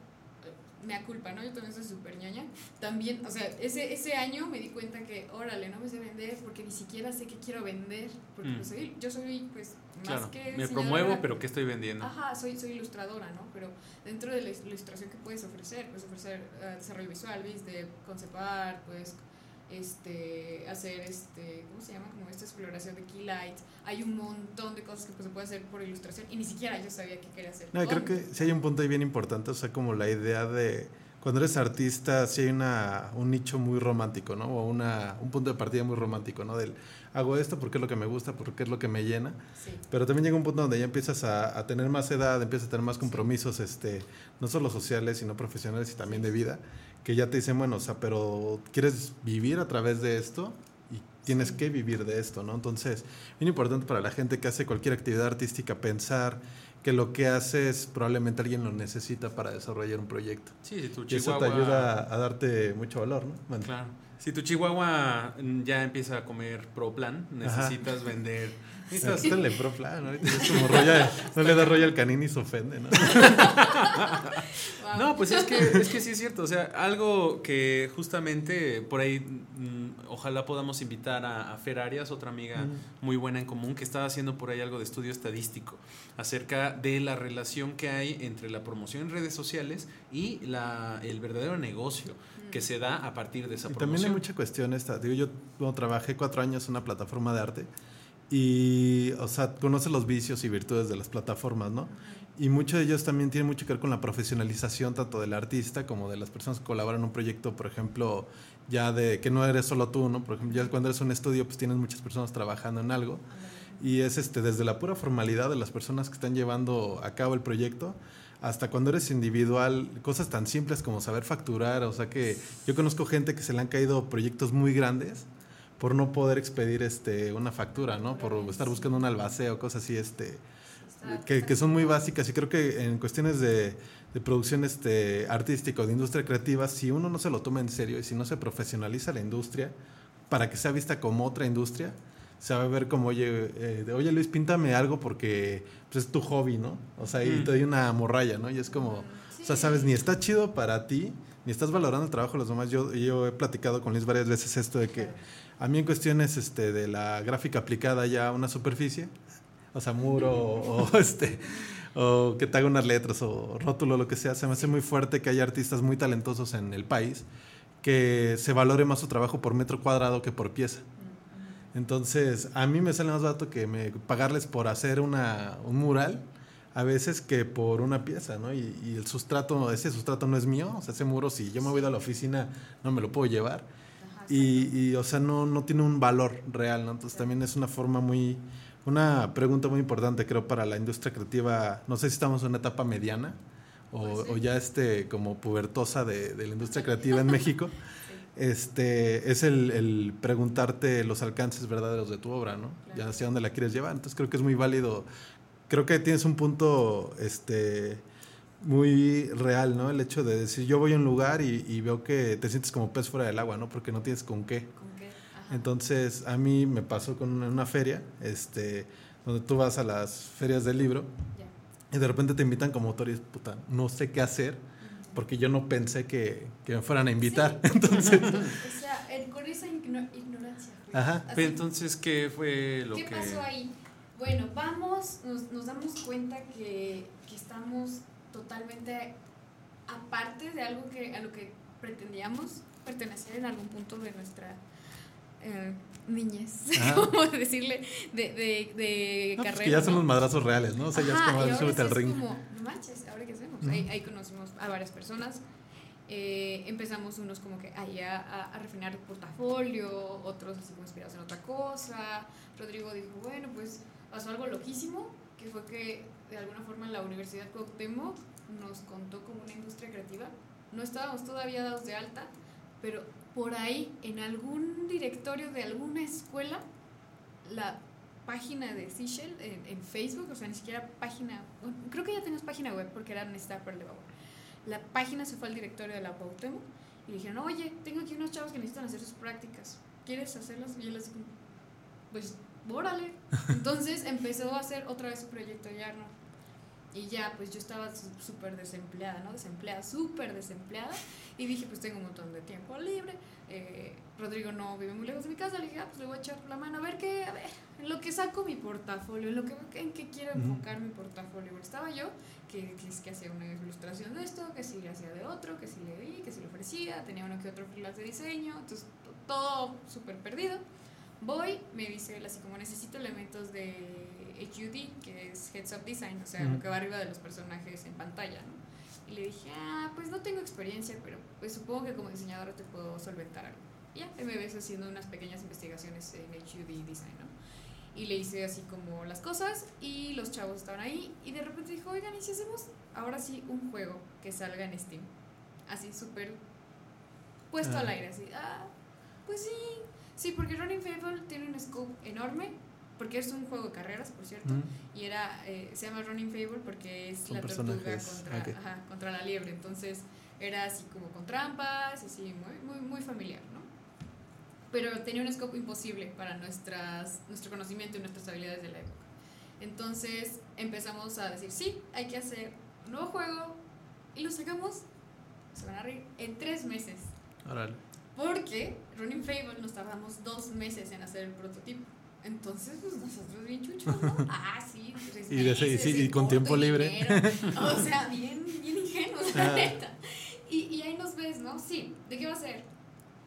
me da culpa, ¿no? Yo también soy súper ñoña. También, o sea, ese, ese año me di cuenta que, órale, no me sé vender porque ni siquiera sé qué quiero vender. Porque Mm. pues, soy, yo soy, pues, más Claro. que. Me promuevo, pero ¿qué estoy vendiendo? Ajá, soy, soy ilustradora, ¿no? Pero dentro de la ilustración que puedes ofrecer, puedes ofrecer eh, desarrollo visual, ¿vis? De concept art, puedes este, hacer, este, ¿cómo se llama? Como esta exploración de key light. Hay un montón de cosas que pues, se puede hacer por ilustración y ni siquiera yo sabía qué quería hacer. No, creo que sí hay un punto ahí bien importante, o sea, como la idea de cuando eres artista, sí hay una, un nicho muy romántico, ¿no? O una, un punto de partida muy romántico, ¿no? Del hago esto porque es lo que me gusta, porque es lo que me llena. Sí. Pero también llega un punto donde ya empiezas a, a tener más edad, empiezas a tener más compromisos, este, no solo sociales, sino profesionales y también de vida, que ya te dicen, bueno, o sea, pero ¿quieres vivir a través de esto? Y tienes que vivir de esto, ¿no? Entonces, bien importante para la gente que hace cualquier actividad artística pensar que lo que haces probablemente alguien lo necesita para desarrollar un proyecto. Sí, si tu Y eso chihuahua... te ayuda a darte mucho valor, ¿no? Bueno, Claro. Si tu chihuahua ya empieza a comer pro plan, necesitas vender... necesitas- Está en pro plan, ahorita es como no le da rollo al canín y se ofende, ¿no? Wow. No, pues es que, es que sí es cierto. O sea, algo que justamente por ahí mm, ojalá podamos invitar a, a Fer Arias, otra amiga muy buena en común, que estaba haciendo por ahí algo de estudio estadístico acerca de la relación que hay entre la promoción en redes sociales y la, el verdadero negocio que se da a partir de esa Y promoción. también hay mucha cuestión esta. Digo, yo bueno, trabajé cuatro años en una plataforma de arte y, o sea, conoce los vicios y virtudes de las plataformas, ¿no? Y muchos de ellos también tienen mucho que ver con la profesionalización tanto del artista como de las personas que colaboran en un proyecto, por ejemplo, ya de que no eres solo tú, ¿no? Por ejemplo, ya cuando eres un estudio, pues tienes muchas personas trabajando en algo. Y es este, desde la pura formalidad de las personas que están llevando a cabo el proyecto hasta cuando eres individual, cosas tan simples como saber facturar. O sea que yo conozco gente que se le han caído proyectos muy grandes por no poder expedir este, una factura, ¿no? Por estar buscando un albaceo, cosas así, este, que, que son muy básicas. Y creo que en cuestiones de, de producción este, artística o de industria creativa, si uno no se lo toma en serio y si no se profesionaliza la industria para que sea vista como otra industria, se va a ver como, oye, eh, de, oye Luis, píntame algo porque pues, es tu hobby, ¿no? O sea, y Mm. te doy una morralla, ¿no? Y es como, o sea, Sí. sabes, ni está chido para ti, ni estás valorando el trabajo de los demás. Yo, yo he platicado con Luis varias veces esto de que a mí en cuestiones este, de la gráfica aplicada ya a una superficie, o sea, muro o, este o que te haga unas letras o rótulo lo que sea, se me hace muy fuerte que haya artistas muy talentosos en el país que se valore más su trabajo por metro cuadrado que por pieza. Entonces, a mí me sale más barato que me pagarles por hacer una, un mural a veces que por una pieza, ¿no? Y, y el sustrato, ese sustrato no es mío, o sea, ese muro, si yo me voy a la oficina, no me lo puedo llevar. Y, y, o sea, no, no tiene un valor real, ¿no? Entonces también es una forma muy, una pregunta muy importante, creo, para la industria creativa. No sé si estamos en una etapa mediana o, Pues sí. o ya este como pubertosa de, de la industria creativa en México. *laughs* Este, es el, el preguntarte los alcances verdaderos de tu obra, ¿no? Claro. Ya hacia dónde la quieres llevar. Entonces creo que es muy válido. Creo que tienes un punto, este, muy real, ¿no? El hecho de decir, yo voy a un lugar y, y veo que te sientes como pez fuera del agua, ¿no? Porque no tienes con qué. ¿Con qué? Entonces, a mí me pasó con una, una feria, este, donde tú vas a las ferias del libro y de repente te invitan como autor y puta, no sé qué hacer porque yo no pensé que, que me fueran a invitar. *laughs* Entonces, *laughs* O sea, el- con esa igno- ignorancia. güey. Ajá. Así, entonces, ¿qué fue lo ¿Qué que...? pasó ahí? Bueno, vamos, nos, nos damos cuenta que, que estamos totalmente aparte de algo que, a lo que pretendíamos pertenecer en algún punto de nuestra eh, niñez, *laughs* Ajá. ¿cómo decirle? De, de, de no, pues carrera. que ya son ¿no? los madrazos reales, ¿no? O sea, ya es Ajá, como súbete al ring. como, no manches, ¿ahora qué hacemos? Ahí, ahí conocimos a varias personas. eh, empezamos unos como que ahí a, a, a refinar el portafolio, otros así como inspirados en otra cosa. Rodrigo dijo, bueno, pues pasó algo loquísimo, que fue que de alguna forma la Universidad Cuauhtémoc nos contó como una industria creativa. No estábamos todavía dados de alta, pero por ahí, en algún directorio de alguna escuela, la página de Seashell en, Facebook, o sea, ni siquiera página, creo que ya tenías página web porque era Nesta Pearl de Babor. La página se fue al directorio de la Cuauhtémoc y le dijeron, oye, tengo aquí unos chavos que necesitan hacer sus prácticas, ¿quieres hacerlas? Y él así como, pues, órale. Entonces empezó a hacer otra vez su proyecto Yarno. Y ya, pues yo estaba súper desempleada, ¿no? Desempleada, súper desempleada. Y dije, pues tengo un montón de tiempo libre. Eh, Rodrigo no vive muy lejos de mi casa. Le dije, ah, pues le voy a echar la mano a ver qué, a ver, en lo que saco mi portafolio, en lo que en qué quiero enfocar mi portafolio. Estaba yo, que, que, que hacía una ilustración de esto, que si le hacía de otro, que si le di, que si le ofrecía, tenía uno que otro freelance de diseño. Entonces, to- todo súper perdido. Voy, me dice él así como necesito elementos de HUD, que es Heads Up Design, o sea, lo Ujú. que va arriba de los personajes en pantalla, ¿no? Y le dije, ah, pues no tengo experiencia, pero pues supongo que como diseñadora te puedo solventar algo. Y ya, me ves haciendo unas pequeñas investigaciones en HUD Design, ¿no? Y le hice así como las cosas y los chavos estaban ahí y de repente dijo, oigan, ¿y si hacemos ahora sí un juego que salga en Steam? Así súper puesto Ah. al aire, así, ah, pues sí, sí, porque Running Fable tiene un scope enorme, porque es un juego de carreras, por cierto, Ujú. y era, eh, se llama Running Fable porque es Son la tortuga contra, ok. ajá, contra la liebre, entonces era así como con trampas, así muy, muy, muy familiar, ¿no? Pero tenía un scope imposible para nuestras, nuestro conocimiento y nuestras habilidades de la época. Entonces empezamos a decir, sí, hay que hacer un nuevo juego y lo sacamos, se van a reír, en tres meses. Órale. Porque Running Fable nos tardamos dos meses en hacer el prototipo. Entonces, pues nosotros bien chuchos, ¿no? *laughs* Ah, sí, tres Y ese- y sí, con tiempo libre. dinero. O sea, *laughs* bien, bien ingenuos, la Ah. neta. Y, y ahí nos ves, ¿no? Sí, ¿de qué va a ser?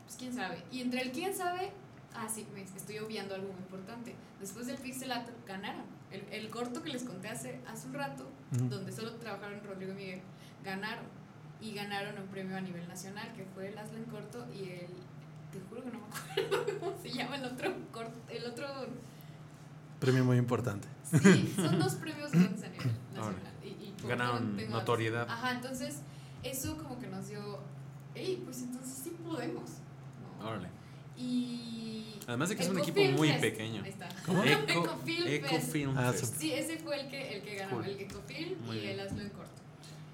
Pues quién sabe. Y entre el quién sabe, ah, sí, me estoy obviando algo muy importante. Después del pixel art ganaron. El, el corto que les conté hace, hace un rato, donde solo trabajaron Rodrigo y Miguel, ganaron. Y ganaron un premio a nivel nacional, que fue el Aslan Corto y el. Te juro que no me acuerdo *laughs* cómo se llama el otro corto. El otro. Premio muy importante. Sí, son dos premios grandes a nivel nacional. Y, y Ganaron tengo- notoriedad. Ajá, entonces eso como que nos dio. ¡Ey! Pues entonces sí podemos. ¿no? Órale. Y. Además de que es un equipo muy Fest, pequeño. Ahí está. ¿Cómo? Eco, Ecofilm Fest. Ecofilm Ah. Sí, ese fue el que, el que ganó, Cool. el Ecofilm y bien. el Hazlo en Corto.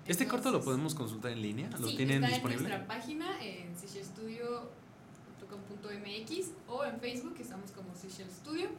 ¿Este corto lo podemos consultar en línea? ¿Lo sí, tienen está disponible? en nuestra página en seychellstudio.com.mx o en Facebook, que estamos como Seychelles Studio.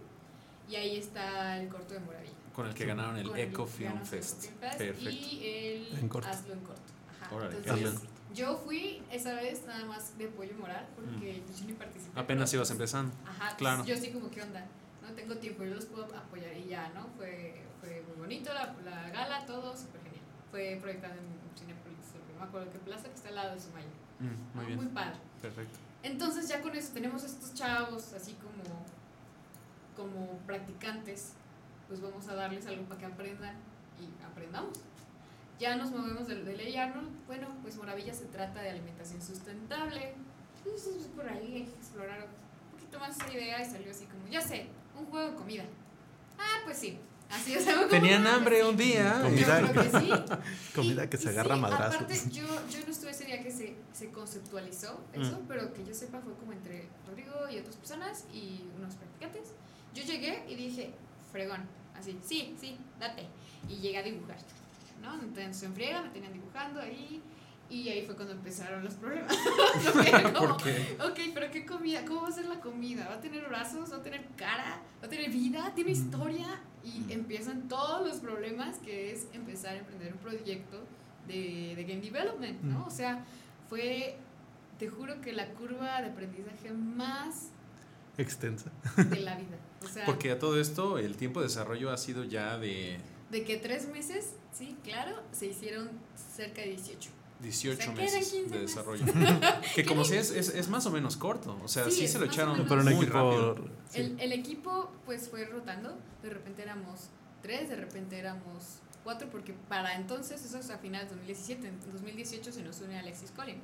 Y ahí está el corto de Moravilla. Con el que ganaron el Con Eco Film Fest. Ecofilm Fest Perfecto. Y el En corto. Hazlo en Corto. Ajá. Órale, Entonces, Hazlo en yo fui esa vez nada más de apoyo moral porque yo ni participé. Mm. Apenas ibas pues, empezando. Ajá, Claro. pues, yo sí como, ¿qué onda? No tengo tiempo, yo los puedo apoyar y ya, ¿no? Fue, fue muy bonito la, la gala, todo súper genial. Fue proyectado en Cinepolis, no me acuerdo qué plaza, que está al lado de Sumaya. Mm, muy ¿no? bien. Muy padre. Perfecto. Entonces ya con eso tenemos estos chavos así como como practicantes, pues vamos a darles algo para que aprendan y aprendamos. Ya nos movemos del de ley Arnold. Bueno, pues Moravilla se trata de alimentación sustentable. Pues, pues, por ahí hay que explorar un poquito más esa idea y salió así como, ya sé, un juego de comida. Ah, pues sí. Así es algo como, Tenían hambre un día. Comida. Yo creo que sí. *laughs* Comida Y- que se y agarra sí, madrazos. Aparte, *laughs* yo, yo no estuve ese día que se, se conceptualizó eso, Mm. pero que yo sepa fue como entre Rodrigo y otras personas y unos practicantes. Yo llegué y dije, fregón, así, sí, sí, date. Y llegué a dibujar, ¿no? Entonces en friega me tenían dibujando ahí y ahí fue cuando empezaron los problemas. *laughs* Como, ¿Por qué? Ok, pero ¿qué comida? ¿Cómo va a ser la comida? ¿Va a tener brazos? ¿Va a tener cara? ¿Va a tener vida? ¿Tiene historia? Y empiezan todos los problemas que es empezar a emprender un proyecto de, de game development, ¿no? Mm. O sea, fue, te juro que la curva de aprendizaje más Extensa. de la vida. O sea, *laughs* Porque a todo esto el tiempo de desarrollo ha sido ya de de que tres meses, sí, claro, se hicieron cerca de 18. 18 O sea, quedan meses 15 de desarrollo. *laughs* que como si es, es, es más o menos corto. O sea, Sí, se lo echaron. Pero un muy equipo. rápido. sí. El, el equipo pues fue rotando, de repente éramos tres, de repente éramos cuatro, porque para entonces, eso es a finales de 2017, en 2018 se nos une Alexis Colin,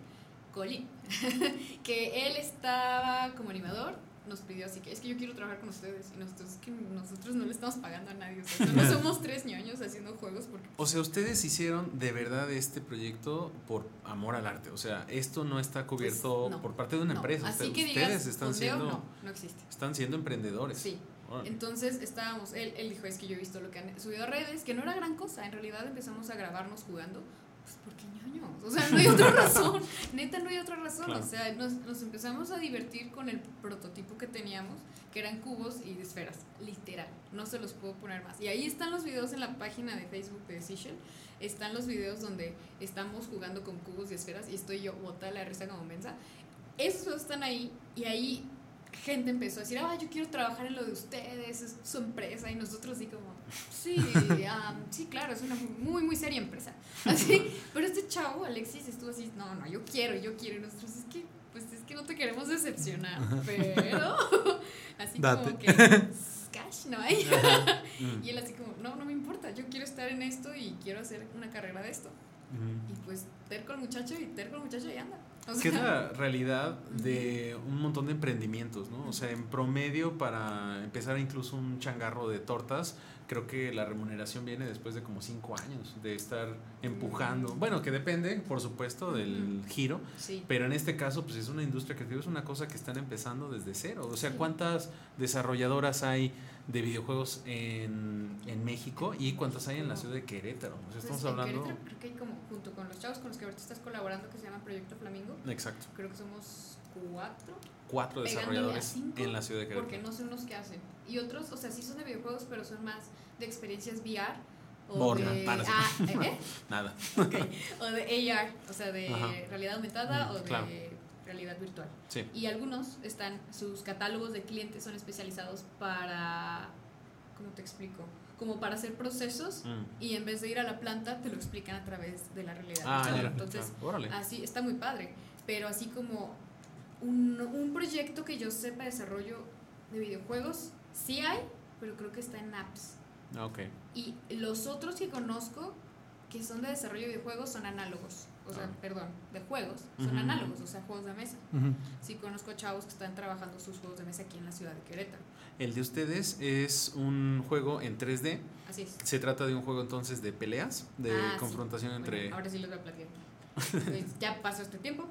Colin, *laughs* que él estaba como animador, nos pidió así que es que yo quiero trabajar con ustedes y nosotros es que nosotros no le estamos pagando a nadie, o sea, no somos tres ñoños haciendo juegos porque O sea, ustedes hicieron de verdad este proyecto por amor al arte. O sea, esto no está cubierto Pues, no, por parte de una no. empresa. Así Usted- que ustedes están siendo, no, no existe. están siendo emprendedores. Sí. Entonces estábamos, él, él dijo, es que yo he visto lo que han subido a redes, que no era gran cosa, en realidad empezamos a grabarnos jugando, pues porque ñoños, o sea, no hay otra razón, *laughs* neta no hay otra razón, Claro. o sea, nos, nos empezamos a divertir con el prototipo que teníamos, que eran cubos y esferas, literal, no se los puedo poner más. Y ahí están los videos en la página de Facebook de Decision, están los videos donde estamos jugando con cubos y esferas y estoy yo bota la risa como mensa. Esos están ahí y ahí gente empezó a decir, ah, yo quiero trabajar en lo de ustedes, es su empresa, y nosotros así como, sí, am, *laughs* sí, claro, es una muy, muy seria empresa. *laughs* Así, pero este chavo, Alexis, estuvo así, no, no, yo quiero, yo quiero, y nosotros es que, pues es que no te queremos decepcionar, pero, *laughs* así Date. como que, cash, no hay. y él así como, no, no me importa, yo quiero estar en esto y quiero hacer una carrera de esto. Y pues, terco el muchacho y terco el muchacho y anda. O Que es la *laughs* realidad de un montón de emprendimientos, ¿no? O sea, en promedio para empezar incluso un changarro de tortas, creo que la remuneración viene después de como cinco años de estar empujando. Mm. Bueno, que depende, por supuesto, del giro, sí. pero en este caso, pues es una industria creativa, es una cosa que están empezando desde cero. O sea. ¿cuántas desarrolladoras hay de videojuegos en, en México y cuántas hay en la ciudad de Querétaro? O sea, Pues, estamos en hablando... Querétaro creo que hay como, junto con los chavos con los que ahorita estás colaborando, que se llama Proyecto Flamingo, Exacto. creo que somos cuatro. Cuatro desarrolladores en la ciudad de Querétaro. Porque no son los que hacen. Y otros, o sea, sí son de videojuegos, pero son más de experiencias VR. O Borna. de, Ah, ah, ¿eh? *laughs* Nada. Ok. o de AR, o sea, de Ajá. realidad aumentada Mm, o de claro. Realidad virtual. Sí. Y algunos están, sus catálogos de clientes son especializados para, ¿cómo te explico? Como para hacer procesos Mm. y en vez de ir a la planta te lo explican a través de la realidad. Ah, virtual. Entonces. Órale. así está muy padre, pero así como un, un proyecto que yo sepa de desarrollo de videojuegos, sí hay, pero creo que está en apps. Ah, Ok. Y los otros que conozco que son de desarrollo de videojuegos son análogos. O sea, Ah. perdón, de juegos, son análogos, o sea, juegos de mesa. Ujú. Sí conozco chavos que están trabajando sus juegos de mesa aquí en la ciudad de Querétaro. El de ustedes es un juego en 3D. Así es. Se trata de un juego entonces de peleas, de Ah, sí. confrontación Bueno, entre... ahora sí les voy a platicar. Pues, *laughs* ya pasó este tiempo,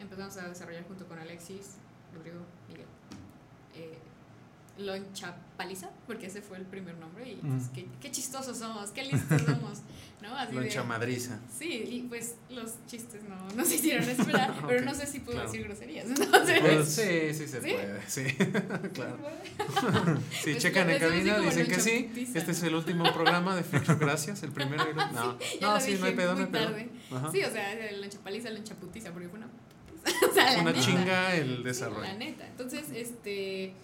empezamos a desarrollar junto con Alexis, Rodrigo, Miguel. Eh, Loncha Paliza, porque ese fue el primer nombre y pues, Mm. qué, qué chistosos somos, qué listos somos, *laughs* ¿no? Así de- Loncha madriza. Sí, y pues los chistes no, no se hicieron esperar, *laughs* pero no sé si puedo claro. decir groserías. *laughs* Entonces, Pues, sí, sí se ¿Sí? puede, sí. claro. Si Pues, checan en sí cabina, dicen que sí. pizza. Este es el último programa de Future Gracias, el primero. No, ya no sí, no hay pedo, no muy hay pedo. Sí, o sea, el loncha paliza, loncha putiza, porque fue una putiza. O sea, Es la una neta. chinga el Sí, la desarrollo. neta. Entonces, este.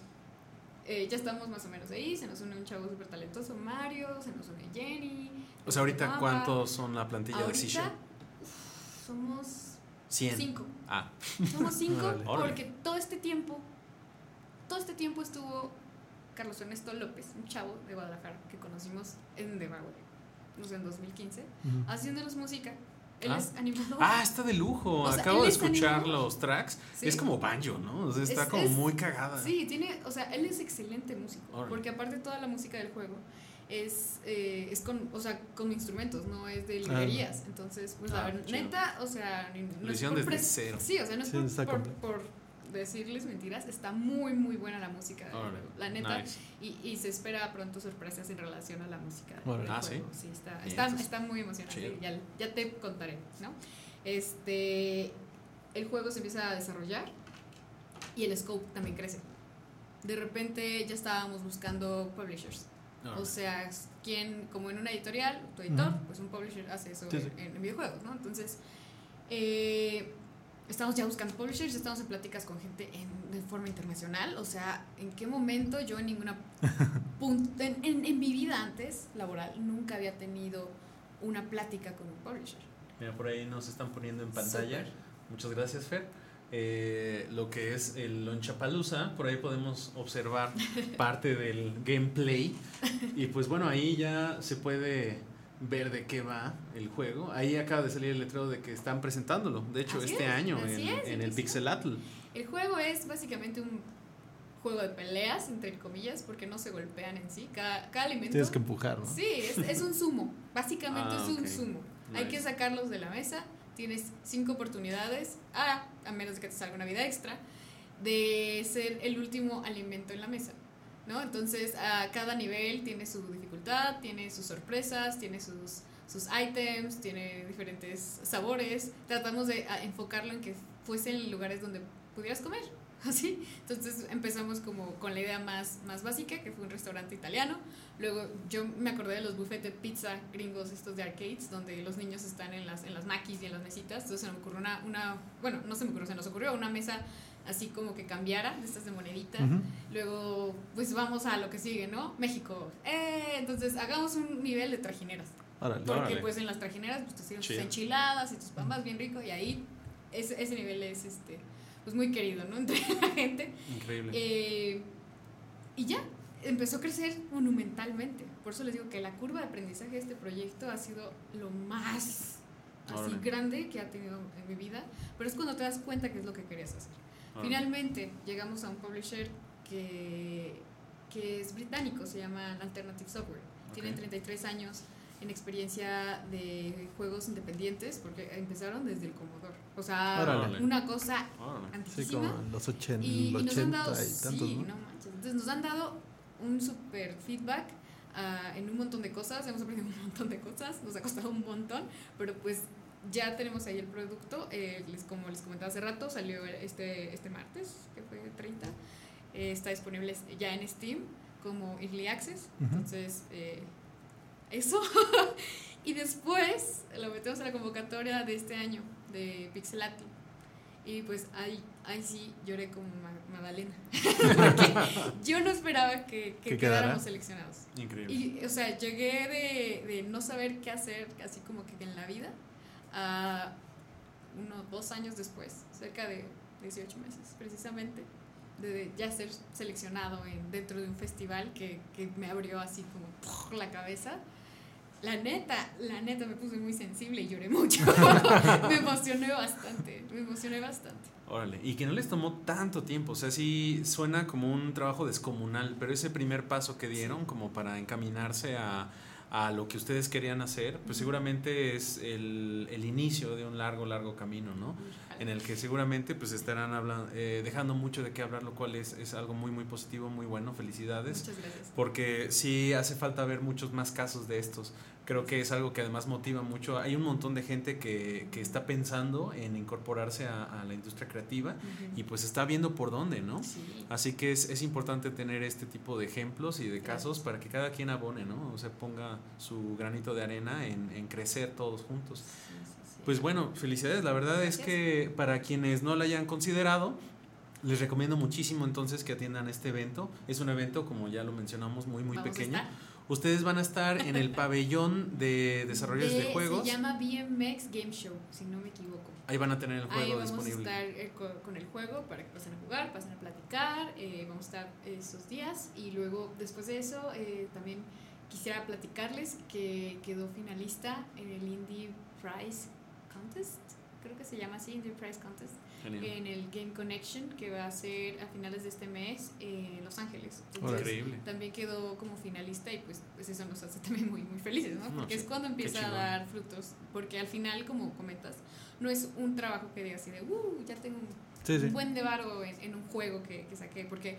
Eh, ya estamos más o menos ahí. Se nos une un chavo súper talentoso, Mario. Se nos une Jenny. O sea, ahorita. ¿cuántos son la plantilla de Ahorita uf, somos 100. cinco. Ah, Somos *laughs* cinco porque todo este tiempo, todo este tiempo estuvo Carlos Ernesto López, un chavo de Guadalajara que conocimos en Debago, no sé, en 2015, haciéndonos música. Él Ah. es animador. Ah, está de lujo. O sea, Acabo de es escuchar animador. los tracks. Sí. Es como banjo, ¿no? O sea, está Es- como es- muy cagada. Sí, tiene, o sea, él es excelente músico, porque aparte toda la música del juego es, eh, es con, o sea, con instrumentos, no es de Ah. librerías. Entonces, pues la Ah, verdad, chido. neta, o sea, no es por desde cero. Sí, o sea, no es Sí, por, está por, completo. por decirles mentiras, está muy, muy buena la música juego, la neta. nice. Y, y se espera pronto sorpresas en relación a la música del Ah, juego. Sí, está, está, está muy emocionante. Ya, ya te contaré, ¿no? Este, el juego se empieza a desarrollar y el scope también crece. De repente ya estábamos buscando publishers. Órale. O sea, quien, como en una editorial, tu editor, pues un publisher hace eso Sí, sí. En, en videojuegos, ¿no? Entonces, eh, estamos ya buscando publishers, estamos en pláticas con gente en- de forma internacional. O sea, ¿en qué momento yo en ninguna *laughs* punto, en, en- en mi vida antes laboral, nunca había tenido una plática con un publisher? Mira, por ahí nos están poniendo en pantalla. Muchas gracias, Fer. Eh, lo que es el Lonchapalooza, por ahí podemos observar *laughs* parte del gameplay. Y pues bueno, ahí ya se puede ver de qué va el juego. Ahí acaba de salir el letrero de que están presentándolo. De hecho, Así este es, año en, es, en el aquí Pixel Atl. El juego es básicamente un juego de peleas, entre comillas, porque no se golpean en sí. Cada, cada alimento. Tienes que empujar, ¿no? Sí, es, es un sumo. Básicamente *laughs* Ah, es un sumo. Hay que sacarlos de la mesa. Tienes cinco oportunidades, a, a menos de que te salga una vida extra, de ser el último alimento en la mesa. ¿No? Entonces, a cada nivel tiene su dificultad, tiene sus sorpresas, tiene sus, sus items, tiene diferentes sabores. Tratamos de a, enfocarlo en que fuesen lugares donde pudieras comer. *laughs* Así. Entonces empezamos como con la idea más, más básica, que fue un restaurante italiano. Luego yo me acordé de los buffets de pizza gringos, estos de arcades, donde los niños están en las, en las maquis y en las mesitas. Entonces se me ocurrió una, una, bueno, no se me ocurrió, se nos ocurrió una mesa así como que cambiara, de estas de monedita. Luego, pues vamos a lo que sigue, ¿no? México. ¡Eh! Entonces hagamos un nivel de trajineras. Órale. Porque Órale. pues en las trajineras pues te sirven tus enchiladas y tus pambas bien rico y ahí ese, ese nivel es este pues muy querido, ¿no? *laughs* Entre la gente. Increíble. Eh, y ya, empezó a crecer monumentalmente. Por eso les digo que la curva de aprendizaje de este proyecto ha sido lo más así grande que ha tenido en mi vida, pero es cuando te das cuenta que es lo que querías hacer. Órale. Finalmente llegamos a un publisher que, que es británico, se llama Alternative Software. Tienen Ok. 33 años en experiencia de juegos independientes porque empezaron desde el Commodore. O sea, Órale. una cosa Órale. Sí, antiquísima. como en los 80, y, y nos han 80 dado, y tantos, sí, ¿no? no manches. Entonces nos han dado un super feedback ah, en un montón de cosas, hemos aprendido un montón de cosas, nos ha costado un montón, pero pues ya tenemos ahí el producto, eh, les, como les comentaba hace rato, salió este, este martes, que fue 30, eh, está disponible ya en Steam como Early Access, Ujú. entonces eh, eso, *laughs* y después lo metemos a la convocatoria de este año de Pixelatl. Y pues ahí, ahí sí lloré como Ma- Magdalena. *laughs* Porque yo no esperaba que, que ¿Que quedáramos seleccionados. Increíble. Y, o sea, llegué de, de no saber qué hacer, así como que en la vida, a unos dos años después, cerca de 18 meses precisamente, de ya ser seleccionado en, dentro de un festival que, que me abrió así como ¡puf! la cabeza. La neta, la neta me puse muy sensible y lloré mucho. *laughs* me emocioné bastante, me emocioné bastante. Órale, y que no les tomó tanto tiempo, o sea, sí suena como un trabajo descomunal, pero ese primer paso que dieron como para encaminarse a, a lo que ustedes querían hacer, pues seguramente es el, el inicio de un largo, largo camino, ¿no? En el que seguramente pues estarán hablando, eh, dejando mucho de qué hablar, lo cual es, es algo muy, muy positivo, muy bueno, felicidades. Muchas gracias. Porque sí hace falta ver muchos más casos de estos. Creo que es algo que además motiva mucho. Hay un montón de gente que, que está pensando en incorporarse a, a la industria creativa y pues está viendo por dónde, ¿no? Sí. Así que es, es importante tener este tipo de ejemplos y de Claro. casos para que cada quien abone, ¿no? O sea, ponga su granito de arena en, en crecer todos juntos. Sí, sí, sí. Pues bueno, felicidades. La verdad es que para quienes no la hayan considerado, Les recomiendo muchísimo entonces que atiendan este evento. Es un evento, como ya lo mencionamos, muy, muy pequeño. Ustedes van a estar en el *laughs* pabellón de desarrollos de, De- juegos. Se llama BMX Game Show, si no me equivoco. Ahí van a tener el Ahí juego vamos disponible. a estar eh, co- con el juego para que pasen a jugar, pasen a platicar, eh, vamos a estar esos días y luego después de eso eh, también quisiera platicarles que quedó finalista en el Indie Prize Contest, creo que se llama así, Indie Prize Contest, Genial. en el Game Connection que va a ser a finales de este mes en Los Ángeles. Órale. Increíble. También quedó como finalista y pues, pues eso nos hace también muy, muy felices, ¿no? No, Porque sí, es cuando empieza a dar frutos, porque al final, como comentas, no es un trabajo que diga así de, uh, ya tengo un, Sí, sí. un buen de varo en, en un juego que, que saqué, porque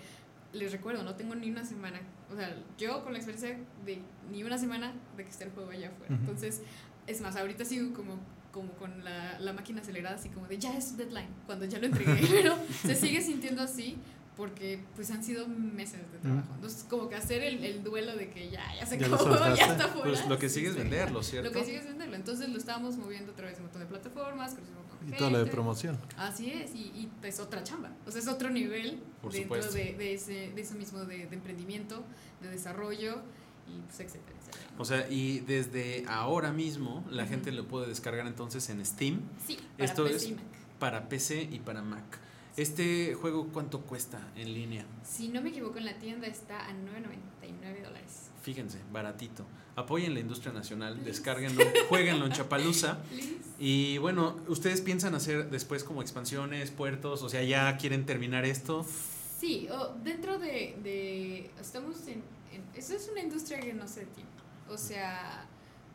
les recuerdo, no tengo ni una semana, o sea, yo con la experiencia de ni una semana de que esté el juego allá afuera. Ujú. Entonces, es más, ahorita sigo como como con la, la máquina acelerada, así como de ya es deadline, cuando ya lo entregué, *laughs* pero se sigue sintiendo así porque pues han sido meses de trabajo. Entonces, como que hacer el, el duelo de que ya, ya se acabó, *laughs* ya está fuera. Pues lo que sí, sigue es venderlo, ¿cierto? Lo que sigue es venderlo. Entonces lo estábamos moviendo a través de un montón de plataformas, montón Y de todo lo de promoción. Así es, y, y es otra chamba. O sea, es otro nivel Por dentro supuesto. de, de, ese, de eso mismo de, de emprendimiento, de desarrollo, y pues etcétera. O sea, y desde ahora mismo la gente lo puede descargar entonces en Steam sí, para esto PC es- y Mac. para PC y para Mac. Este juego, ¿cuánto cuesta en línea? Si no me equivoco, en la tienda está a 9.99 dólares. Fíjense, baratito. Apoyen la industria nacional, descárguenlo, jueguenlo en Chapalusa. Liz. *laughs* Y bueno, ¿ustedes piensan hacer después como expansiones, puertos? O sea, ¿ya quieren terminar esto? Sí, o dentro de, de- Estamos en, en. Eso es una industria que no se detiene. O sea,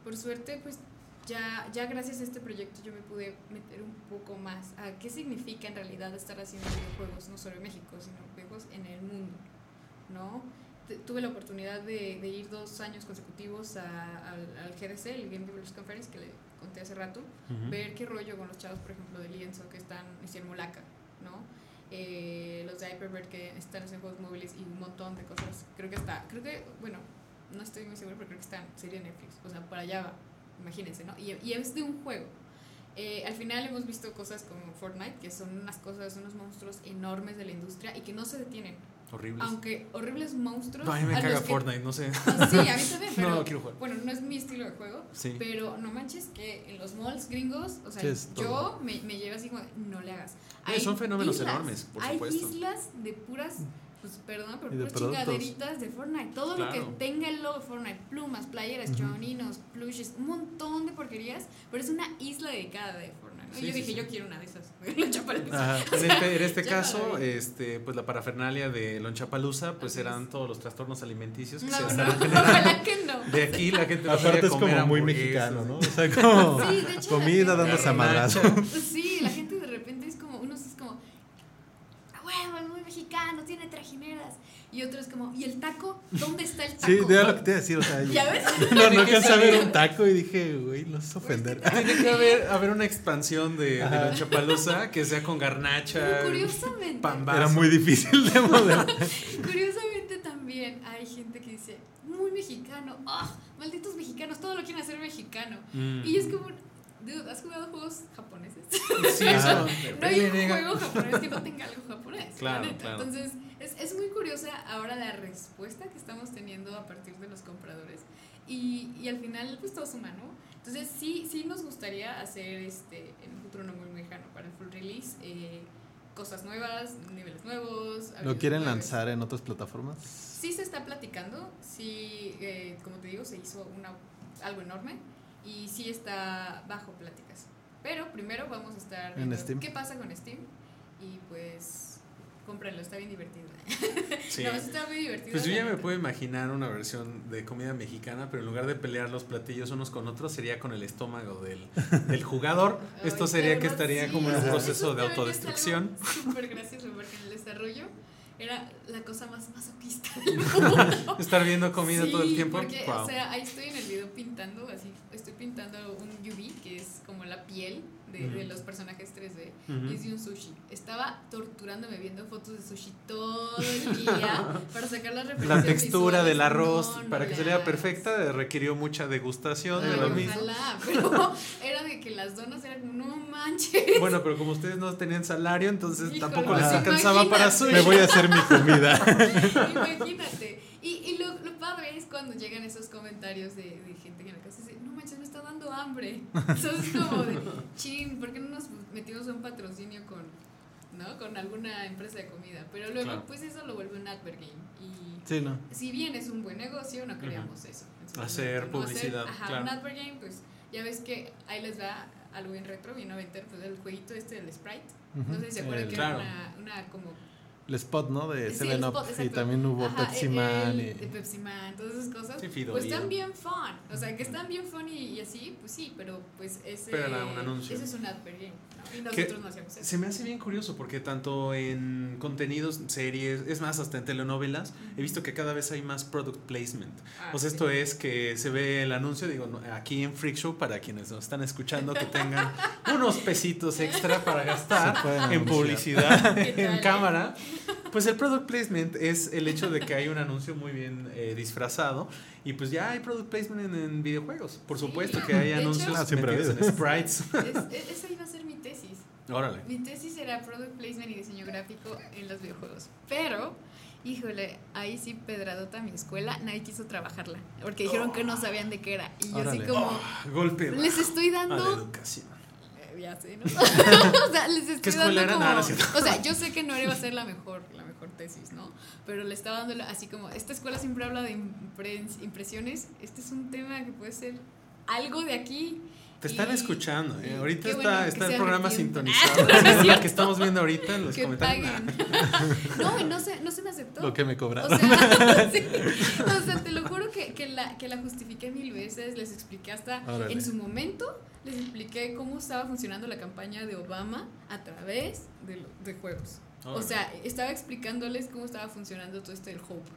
por suerte, pues ya, ya gracias a este proyecto yo me pude meter un poco más a qué significa en realidad estar haciendo videojuegos, no solo en México, sino juegos en el mundo, ¿no? Tuve la oportunidad de, de ir dos años consecutivos a- al, al GDC, el Game Developers Conference, que le conté hace rato, ver qué rollo con los chavos, por ejemplo, de Lienzo que están en Molaca, ¿no? Eh, los de Hyperbird que están haciendo juegos móviles y un montón de cosas. Creo que está, creo que, bueno, no estoy muy seguro, pero creo que está en serie Netflix. O sea, por allá va, imagínense, ¿no? Y, y es de un juego. Eh, al final hemos visto cosas como Fortnite, que son unas cosas, unos monstruos enormes de la industria y que no se detienen. Horribles. Aunque horribles monstruos. No, a mí me a caga los que- Fortnite, no sé. *laughs* Ah, Sí, a mí también, *laughs* pero No lo quiero jugar. bueno, no es mi estilo de juego, Sí. pero no manches que en los malls gringos, o sea, Sí, yo me, me llevo así como, no le hagas. Oye, son fenómenos enormes, por hay supuesto. islas de puras, pues perdón, pero puras chingaderitas de Fortnite. Todo lo que tenga el logo de Fortnite, plumas, playeras, choninos, plushes, un montón de porquerías, pero es una isla dedicada de Fortnite. ¿no? Sí, yo sí, dije, sí. yo quiero una de esas. *laughs* *laughs* En este, en este caso, este, pues la parafernalia de Lonchapalooza, pues Así eran es. todos los trastornos alimenticios que No, se no, estarán *laughs* generando. ojalá que no. De aquí la gente no Aparte es como muy mexicano, ¿no? O sea, como Sí, de hecho, comida gente- a madrazo. Sí, la gente de repente es como, unos es como, "A huevo, es muy mexicano, tiene trajineras. Y otro es como, ¿y el taco? ¿Dónde está el taco? Sí, de lo que te iba a decir, o sea, ¿Ya ves? *laughs* no, no alcancé a ver saber. un taco y dije, güey, no es ofender. Tiene que haber, haber una expansión de, de Ajá. Lonchapalooza que sea con garnacha, Pero curiosamente, pambazo. Era muy difícil de modelar. *laughs* curiosamente también hay gente que dice, muy mexicano, ¡ah! malditos mexicanos, todo lo quieren hacer mexicano. Mm. Y es como, dude, ¿has jugado juegos japoneses? Sí, *laughs* Ajá. eso. No hay un juego japonés que no tenga algo japonés. Claro, la claro. Entonces, es, es muy curiosa ahora la respuesta que estamos teniendo a partir de los compradores. Y, y al final, pues todo suma, ¿no? Entonces, sí, sí nos gustaría hacer este, en un futuro no muy lejano para el full release. eh, cosas nuevas, niveles nuevos. ¿Lo quieren lanzar en otras plataformas? Sí se está platicando, sí, eh, como te digo, se hizo una, algo enorme y sí está bajo pláticas. Pero primero vamos a estar En Steam. qué pasa con Steam y pues cómprenlo, está bien divertido. Sí. No, está muy divertido. Pues yo ya me puedo imaginar una versión de comida mexicana, pero en lugar de pelear los platillos unos con otros, sería con el estómago del, del jugador. *laughs* Esto sería que estaría sí, como en un proceso eso de autodestrucción. *laughs* Súper gracioso porque en el desarrollo era la cosa más masoquista del *laughs* mundo. Estar viendo comida todo el Sí, tiempo. Porque, Wow. o sea, ahí estoy en el video pintando, así, estoy pintando un UV, que es como la piel de, los personajes 3D, Ujú. y es de un sushi. Estaba torturándome viendo fotos de sushi todo el día *laughs* para sacar las referencias La textura visuales. del arroz, No, no para que saliera perfecta, requirió mucha degustación de lo mismo. ojalá, pero *laughs* era de que las donas eran como, no manches. Bueno, pero como ustedes no tenían salario, entonces Híjole, tampoco les pues alcanzaba para imagínate. su. Me voy a hacer mi *laughs* comida. Imagínate. Y, y lo, lo padre es cuando llegan esos comentarios de, de gente que en la casa dice, no dando hambre. Entonces como de, chin, ¿por qué no nos metimos a un patrocinio con, ¿no? con alguna empresa de comida? Pero luego, Claro. pues eso lo vuelve un advert game. Y Sí, ¿no? si bien es un buen negocio, no queríamos eso. en su Hacer ¿no? publicidad, ajá, claro. un advert game, pues ya ves que ahí les va algo bien retro, bien noventero, pues el jueguito este del Sprite. No sé si se acuerdan que Claro. era una, una como El spot, ¿no? De Sí, Seven Up. spot, y también hubo Ajá, Pepsi el- Man. el- y- de Pepsi Man, todas esas cosas. Sí, Fido, pues están bien fun. O sea, que están bien fun y, y así, pues sí, pero pues ese, Pero era un anuncio. ese es un advert game. ¿No? Y Que nosotros no hacemos eso. Se me hace bien curioso porque tanto en contenidos, series, es más, hasta en telenovelas, he visto que cada vez hay más product placement. Ah, sea, sí. esto es que se ve el anuncio, digo, aquí en Freak Show, para quienes nos están escuchando, que tengan *laughs* unos pesitos extra para gastar en anunciar. publicidad *laughs* ¿Qué en tal? cámara. *laughs* Pues el product placement es el hecho de que hay un anuncio muy bien eh, disfrazado y pues ya hay product placement en, en videojuegos. Por Sí. supuesto que hay De hecho- anuncios Ah, siempre ha metidos en sprites. Es- esa iba a ser mi. Órale. Mi tesis era product placement y diseño gráfico en los videojuegos. Pero, híjole, ahí sí pedradota mi escuela, nadie quiso trabajarla. Porque dijeron que no sabían de qué era. Y yo Órale. así como, Golpe. les estoy a la dando educación. Eh, ya sé, ¿no? *laughs* o sea, les estoy dando como, cierto. o sea, yo sé que no iba a ser la mejor, la mejor tesis, ¿no? Pero le estaba dando así como, esta escuela siempre habla de impres- impresiones, este es un tema que puede ser algo de aquí. Te están y- escuchando, ¿eh? Ahorita qué está, bueno está el sea programa sintonizado. *laughs* Ah, no es *laughs* lo que estamos viendo ahorita en los que comentarios. *laughs* no, y no se, no se me aceptó. Lo que me O cobraron. sea, sí. O sea, te lo juro que, que, la, que la justifiqué mil veces, les expliqué hasta Órale. en su momento, les expliqué cómo estaba funcionando la campaña de Obama a través de, lo- de juegos. O sea, estaba explicándoles cómo estaba funcionando todo esto del Hope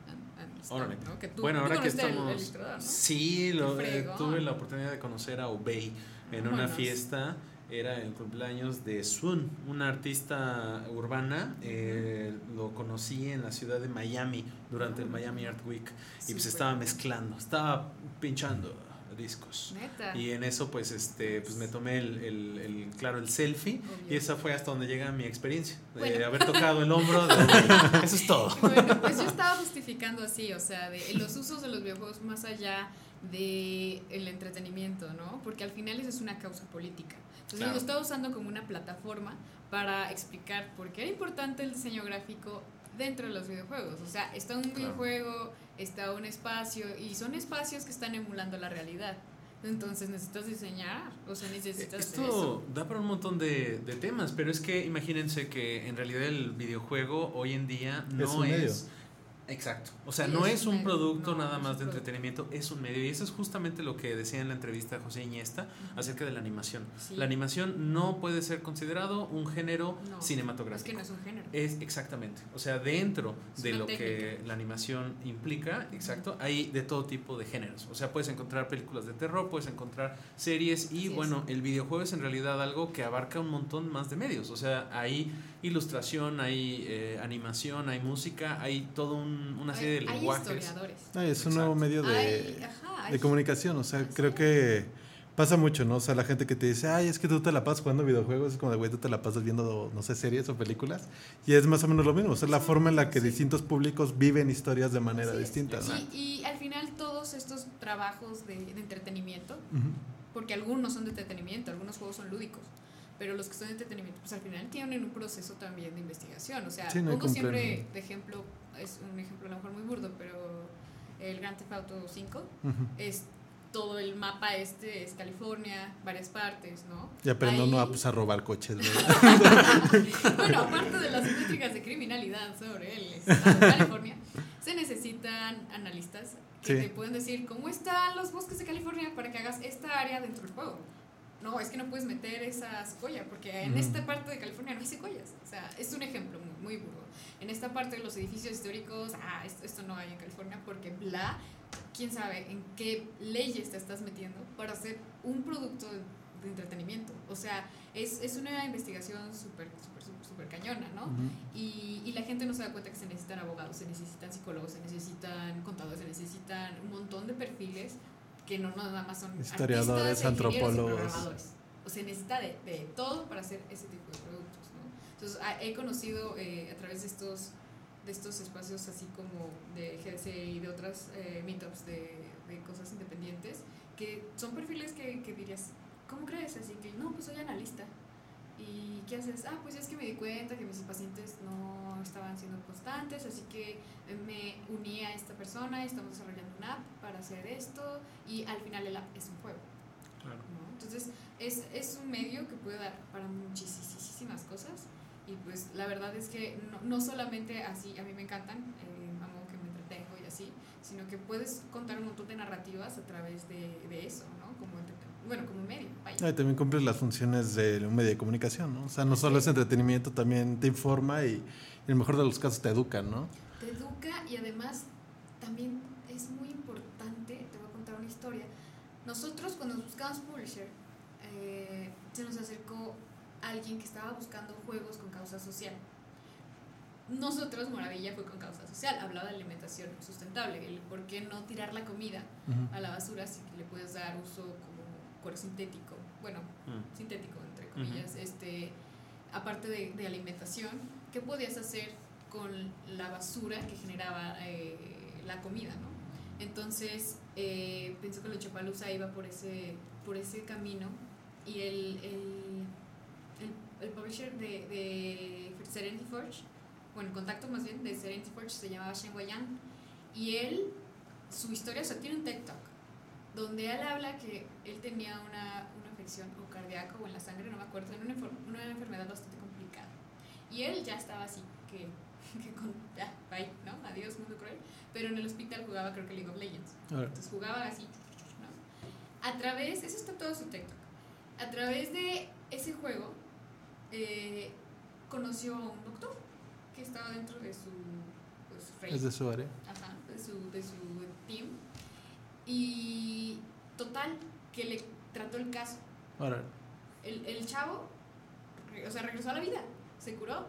Órale. ¿no? Que tú, bueno, tú ahora que el- estamos. el ¿no? Sí, lo, eh, tuve la oportunidad de conocer a Obey en una fiesta. Era el cumpleaños de Sun, una artista urbana. eh, lo conocí en la ciudad de Miami durante el Miami Art Week. Y pues estaba mezclando, estaba pinchando discos. Neta. Y en eso, pues, este, pues me tomé el, el- el- claro, el selfie. Obvio. Y esa fue hasta donde llega mi experiencia. De haber tocado el hombro. de. *laughs* Eso es todo. Bueno, pues yo estaba justificando así, o sea, de los usos de los videojuegos más allá de el entretenimiento, ¿no? Porque al final eso es una causa política. Entonces Claro. lo estaba usando como una plataforma para explicar por qué era importante el diseño gráfico dentro de los videojuegos. O sea, está un Claro. videojuego, está un espacio y son espacios que están emulando la realidad. Entonces necesitas diseñar, o sea, necesitas hacer eso. Esto da para un montón de, de temas, pero es que imagínense que en realidad el videojuego hoy en día no Es un medio. es... Exacto. O sea, no es es un un medio. producto No, nada más un de producto. entretenimiento, es un medio. Y eso es justamente lo que decía en la entrevista José Iniesta acerca de la animación. Sí. La animación no puede ser considerado un género No, cinematográfico. Es que no es un género. Es exactamente. O sea, dentro Es de lo que la animación implica, exacto, hay de todo tipo de géneros. O sea, puedes encontrar películas de terror, puedes encontrar series y Así es. bueno, el videojuego es en realidad algo que abarca un montón más de medios. O sea, hay ilustración, hay eh, animación, hay música, hay toda una serie hay, de hay lenguajes. historiadores. Ay, es un Exacto. nuevo medio de, Hay- ajá, hay- de comunicación. O sea, creo que pasa mucho, ¿no? O sea, la gente que te dice, ay, es que tú te la pasas jugando videojuegos, es como de, güey, tú te la pasas viendo, no sé, series o películas. Y es más o menos lo mismo. O sea, la forma en la que Sí. distintos públicos viven historias de manera Así distinta, ¿no? Sí, y al final todos estos trabajos de, de entretenimiento, Ujú. porque algunos son de entretenimiento, algunos juegos son lúdicos, pero los que son de entretenimiento, pues al final tienen un proceso también de investigación. O sea, Sí, no hay pongo siempre de ejemplo, es un ejemplo a lo mejor muy burdo, pero el Grand Theft Auto 5 Ujú. es todo el mapa este, es California, varias partes, ¿no? Y aprende Ahí- uno a, pues, a robar coches, *laughs* bueno, aparte de las métricas de criminalidad sobre el estado de California, se necesitan analistas que Sí. te pueden decir cómo están los bosques de California para que hagas esta área dentro del juego. No, es que no puedes meter esa secuoya porque en esta parte de California no hay secuoyas. O sea, es un ejemplo muy, muy burdo. En esta parte de los edificios históricos, ah, esto, esto no hay en California porque bla, quién sabe en qué leyes te estás metiendo para hacer un producto de, entretenimiento. O sea, es, es una investigación súper, súper, súper, cañona, ¿no? Ujú. Y, y la gente no se da cuenta que se necesitan abogados, se necesitan psicólogos, se necesitan contadores, se necesitan un montón de perfiles que no nada más son Historiadores, antropólogos. o se necesita de, de todo para hacer ese tipo de productos, ¿no? Entonces, a- he conocido eh, a través de estos, de estos espacios así como de GDC y de otras eh, meetups de, de cosas independientes, que son perfiles que, que dirías, ¿cómo crees? Así que, no, pues soy analista. ¿Y qué haces? Ah, pues es que me di cuenta que mis pacientes no estaban siendo constantes, así que me uní a esta persona, estamos desarrollando una app para hacer esto y al final el app es un juego. Claro. ¿no? Entonces es, es un medio que puede dar para muchísimas cosas y pues la verdad es que no, no solamente así, a mí me encantan, eh, amo que me entretengo y así, sino que puedes contar un montón de narrativas a través de, de eso, ¿no? Bueno, como medio, vaya. Ah, y también cumples las funciones de un medio de comunicación, ¿no? O sea, no solo es entretenimiento, también te informa y, en el mejor de los casos te educa, ¿no? te educa y además también es muy importante, te voy a contar una historia. Nosotros cuando buscamos publisher, eh, se nos acercó alguien que estaba buscando juegos con causa social. Nosotros, Moravilla, fue con causa social, hablaba de alimentación sustentable, el por qué no tirar la comida a la basura si le puedes dar uso cuero sintético, bueno, Mm. sintético entre comillas, este, aparte de, de alimentación, ¿qué podías hacer con la basura que generaba eh, la comida, no? Entonces, eh, pienso que la Chapalusa iba por ese, por ese camino y el, el, el, el publisher de, de Serenity Forge, bueno, el contacto más bien de Serenity Forge se llamaba Shen Wayan y él, su historia, o sea, tiene un TikTok donde él habla que él tenía una, una afección o cardíaco o en la sangre, no me acuerdo, era una, una enfermedad bastante complicada. Y él ya estaba así, que, *laughs* que con, ya, bye, ¿no? Adiós, mundo cruel. Pero en el hospital jugaba, creo que League of Legends. Entonces jugaba así, ¿no? A través, eso está todo su TikTok. A través de ese juego, eh, conoció a un doctor que estaba dentro de su pues, rey. es de su área. Ajá, de su, de su team. Y total, que le trató el caso. Ahora, El, el chavo, o sea, regresó a la vida, se curó.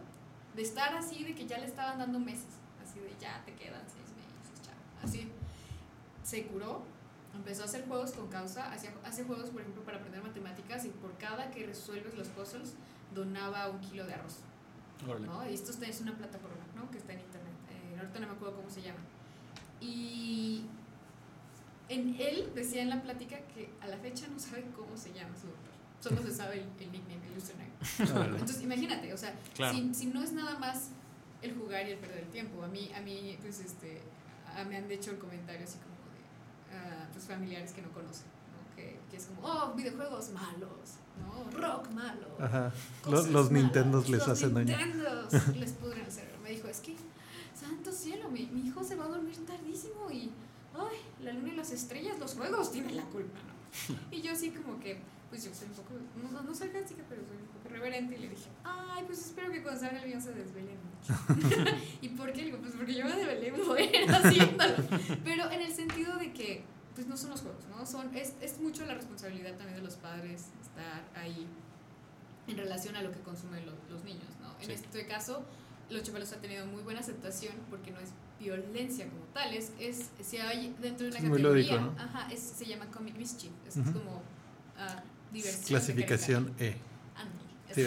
De estar así, de que ya le estaban dando meses, así de ya te quedan seis meses, chavo. Así, se curó, empezó a hacer juegos con causa, hacía, hace juegos, por ejemplo, para aprender matemáticas y por cada que resuelves los puzzles, donaba un kilo de arroz. ¿no? Y esto está- es una plataforma, ¿no? Que está en internet. Eh, ahorita no me acuerdo cómo se llama. Y en él decía en la plática que a la fecha no sabe cómo se llama su doctor. Solo se sabe el, el nickname, el username. ahora. Entonces, imagínate, o sea, Claro. si, si no es nada más el jugar y el perder el tiempo. A mí, a mí pues, este, a- me han hecho el comentario así como de ah, pues, familiares que no conocen, ¿no? Que, que es como, oh, videojuegos malos, ¿no? Rock malo. Ajá. Los, los malas, Nintendos les los hacen daño. Nintendos *laughs* les pudren el cerebro. Me dijo, es que, santo cielo, mi, mi hijo se va a dormir tardísimo y, ay, la luna y las estrellas, los juegos tienen la culpa, ¿no? *laughs* Y yo así como que, pues yo soy un poco, no, no, soy clásica, pero soy un poco reverente y le dije, ay, pues espero que cuando salga el guion se desvelen mucho. *laughs* *laughs* ¿Y por qué? Le digo, pues porque yo me desvelé muy haciéndolo. Pero en el sentido de que, pues no son los juegos, ¿no? Son, es, es mucho la responsabilidad también de los padres estar ahí en relación a lo que consumen lo- los niños, ¿no? En Sí. este caso, Los Chavalos ha tenido muy buena aceptación porque no es violencia como tal, es, es si hay dentro de una Es categoría, lúdico, ¿no? ajá, es, se llama Comic Mischief, es como ah, diversión. Clasificación E. Sí,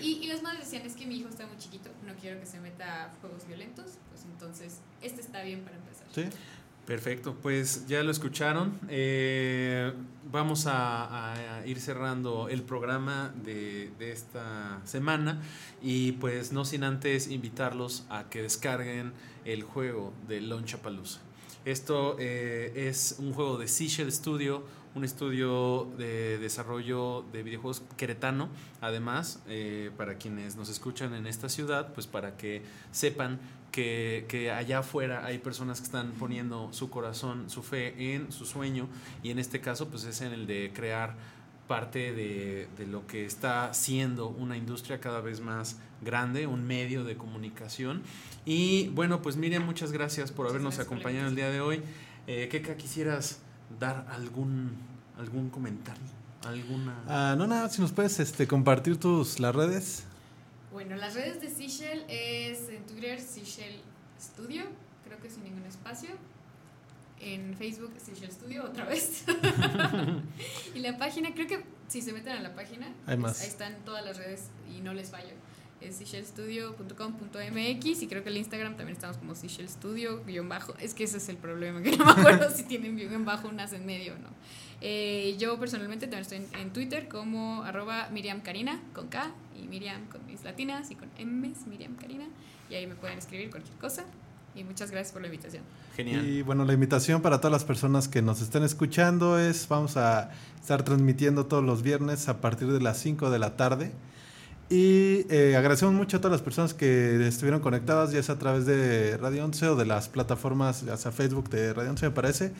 y, y los madres decían, es que mi hijo está muy chiquito, no quiero que se meta a juegos violentos, pues entonces este está bien para empezar. Sí. Perfecto, pues ya lo escucharon. Eh, vamos a, ir cerrando el programa de, esta semana y pues no sin antes invitarlos a que descarguen el juego de Launchapalooza. Esto eh, es un juego de Seashell Studio, un estudio de desarrollo de videojuegos queretano. Además, eh, para quienes nos escuchan en esta ciudad, pues para que sepan que, que allá afuera hay personas que están poniendo su corazón, su fe en su sueño y en este caso pues es en el de crear parte de, de lo que está siendo una industria cada vez más grande, un medio de comunicación. Y bueno, pues Miriam, muchas gracias por Muchas habernos gracias acompañado el día de hoy. Eh, Keka, quisieras dar algún, algún comentario, alguna... Ah, no, nada, si nos puedes este, compartir tus las redes. Bueno, las redes de Seashell es en Twitter Seashell Studio, creo que sin ningún espacio. En Facebook, Seychelles Studio, otra vez. *laughs* y la página, creo que si se meten a la página, Hay pues, más. ahí están todas las redes y no les fallo. Es seychellstudio.com.mx y creo que el Instagram también estamos como Seychelles Studio, guion bajo. Es que ese es el problema, que no me acuerdo si tienen guion bajo unas en medio o no. Eh, yo personalmente también estoy en, en Twitter como arroba Miriam Karina con K y Miriam con mis latinas y con M's, Miriam Karina. Y ahí me pueden escribir cualquier cosa. Y muchas gracias por la invitación. Genial. Y bueno, la invitación para todas las personas que nos estén escuchando es, vamos a estar transmitiendo todos los viernes a partir de las 5 de la tarde. Y eh, agradecemos mucho a todas las personas que estuvieron conectadas, ya sea a través de Radio 11 o de las plataformas, ya sea Facebook de Radio 11 me parece.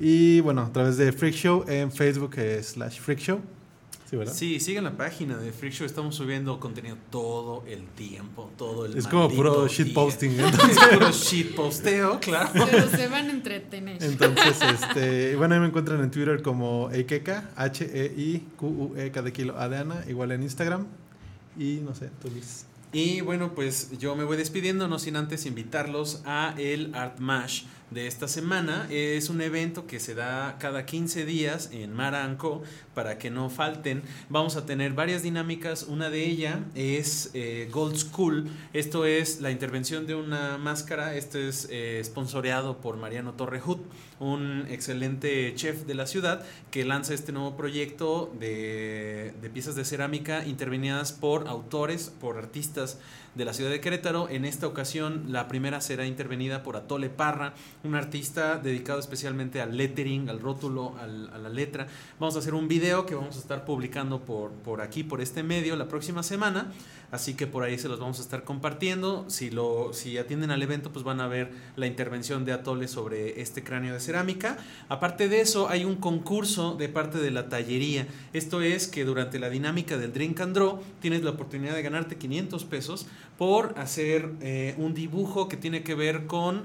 Y bueno, a través de Freak Show en Facebook eh, slash Freak Show. Sí, ¿verdad? Sí, sigan la página de Freak Show. Estamos subiendo contenido todo el tiempo, todo el Es como puro shitposting, *laughs* ¿eh? Es puro shitposteo, claro. Pero se van a entretener. Entonces, este, bueno, ahí me encuentran en Twitter como Eikeka, H-E-I-Q-U-E-K de kilo A de Ana, igual en Instagram. Y no sé, tú Luis. Y bueno, pues yo me voy despidiendo, no sin antes invitarlos a el Art Mash de esta semana. Es un evento que se da cada 15 días en Maranco para que no falten. Vamos a tener varias dinámicas. Una de ellas es eh, Gold School. Esto es la intervención de una máscara. Esto es eh, sponsoreado por Mariano Torrejut, un excelente chef de la ciudad que lanza este nuevo proyecto de, de piezas de cerámica intervenidas por autores, por artistas de la ciudad de Querétaro. En esta ocasión, la primera será intervenida por Atole Parra, un artista dedicado especialmente al lettering, al rótulo, al- a la letra. Vamos a hacer un video que vamos a estar publicando por, por aquí, por este medio, la próxima semana. Así que por ahí se los vamos a estar compartiendo. Si, lo, si atienden al evento, pues van a ver la intervención de Atole sobre este cráneo de cerámica. Aparte de eso, hay un concurso de parte de la tallería. Esto es que durante la dinámica del Drink and Draw tienes la oportunidad de ganarte 500 pesos por hacer eh, un dibujo que tiene que ver con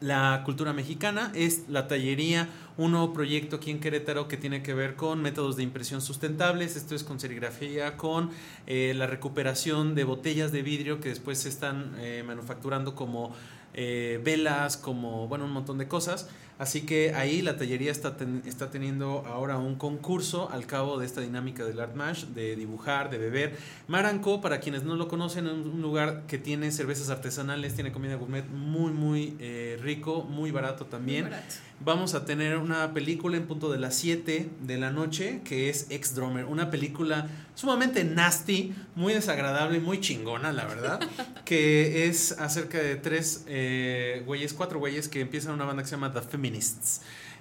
la cultura mexicana. Es la tallería, un nuevo proyecto aquí en Querétaro que tiene que ver con métodos de impresión sustentables. Esto es con serigrafía, con eh, la recuperación de botellas de vidrio que después se están eh, manufacturando como eh, velas, como, bueno, un montón de cosas. Así que ahí la tallería está, ten- está teniendo ahora un concurso al cabo de esta dinámica del Art Mash, de dibujar, de beber. Maranco, para quienes no lo conocen, es un lugar que tiene cervezas artesanales, tiene comida gourmet muy, muy eh, rico, muy barato también. Muy barato. Vamos a tener una película en punto de las 7 de la noche que es Ex Drummer, una película sumamente nasty, muy desagradable, muy chingona, la verdad, *laughs* que es acerca de tres eh, güeyes, cuatro güeyes que empiezan una banda que se llama The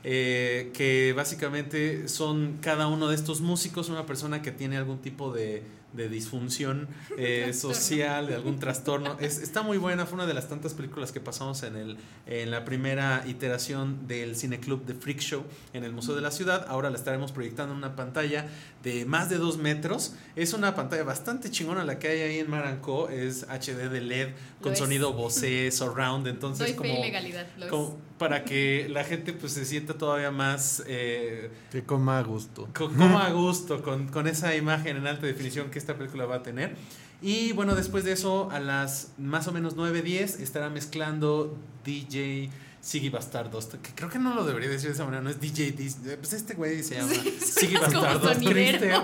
Eh, que básicamente son cada uno de estos músicos una persona que tiene algún tipo de, de disfunción *laughs* eh, social, de algún trastorno. Es- está muy buena, fue una de las tantas películas que pasamos en, el, en la primera iteración del Cineclub de Freak Show en el Museo de la Ciudad. Ahora la estaremos proyectando en una pantalla de más de dos metros. Es una pantalla bastante chingona la que hay ahí en Maranco. Es HD de LED con es. sonido *laughs* Bose, surround. Entonces, Doy fe como, y legalidad. lo es. para que la gente pues se sienta todavía más eh, Que coma a gusto. co- coma a *laughs* gusto con, con esa imagen en alta definición que esta película va a tener. Y bueno, después de eso, a las más o menos 9.10 estará mezclando DJ Siggy Bastardos. Que creo que no lo debería decir de esa manera, no es DJ Dis- Pues este güey se llama Siggy Bastardos. sonidero. Cristian.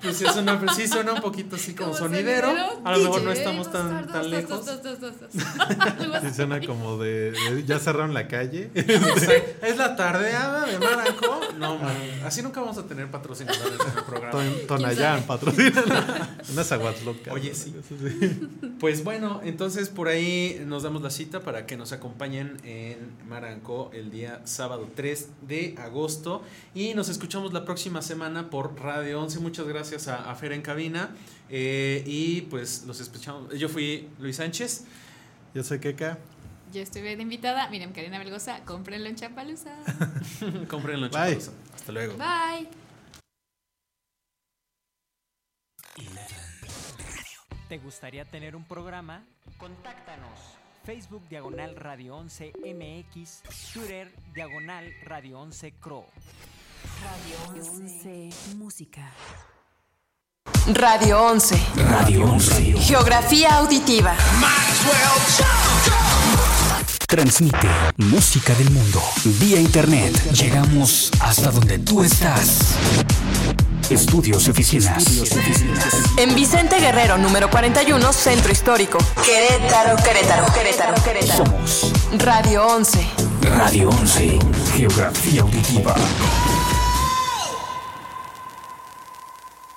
Pues es una, sí suena un poquito así como, Como sonidero. A lo mejor no estamos tan, tan lejos. *laughs* Sí, suena como de, de- ya cerraron la calle. *laughs* Es la tardeada de Maranco. No, man, así nunca vamos a tener patrocinadores en el programa. Ton- Tonayán, patrocina. *laughs* Unas aguas locas. Oye, sí. Sí. Pues bueno, entonces por ahí nos damos la cita para que nos acompañen en Maranco el día sábado 3 de agosto y nos escuchamos la próxima semana por Radio 11. Muchas gracias a, a Fer en cabina eh, y pues los escuchamos. Yo fui Luis Sánchez. Yo soy Keka. Yo estuve de invitada. Miriam Karina Belgosa. Cómprenlo en Chapalusa. *laughs* Comprenlo, Bye. chicos. Hasta luego. Bye. ¿Te gustaría tener un programa? Contáctanos. Facebook Diagonal Radio 11 MX, Twitter Diagonal Radio 11 Cro. Radio 11 Música. Radio 11. Radio 11. Geografía auditiva. Transmite música del mundo vía internet. Llegamos hasta donde tú estás. Estudios y oficinas. En Vicente Guerrero, número 41, Centro Histórico. Querétaro, Querétaro, Querétaro, Querétaro. Somos Radio 11. Radio 11, Geografía Auditiva.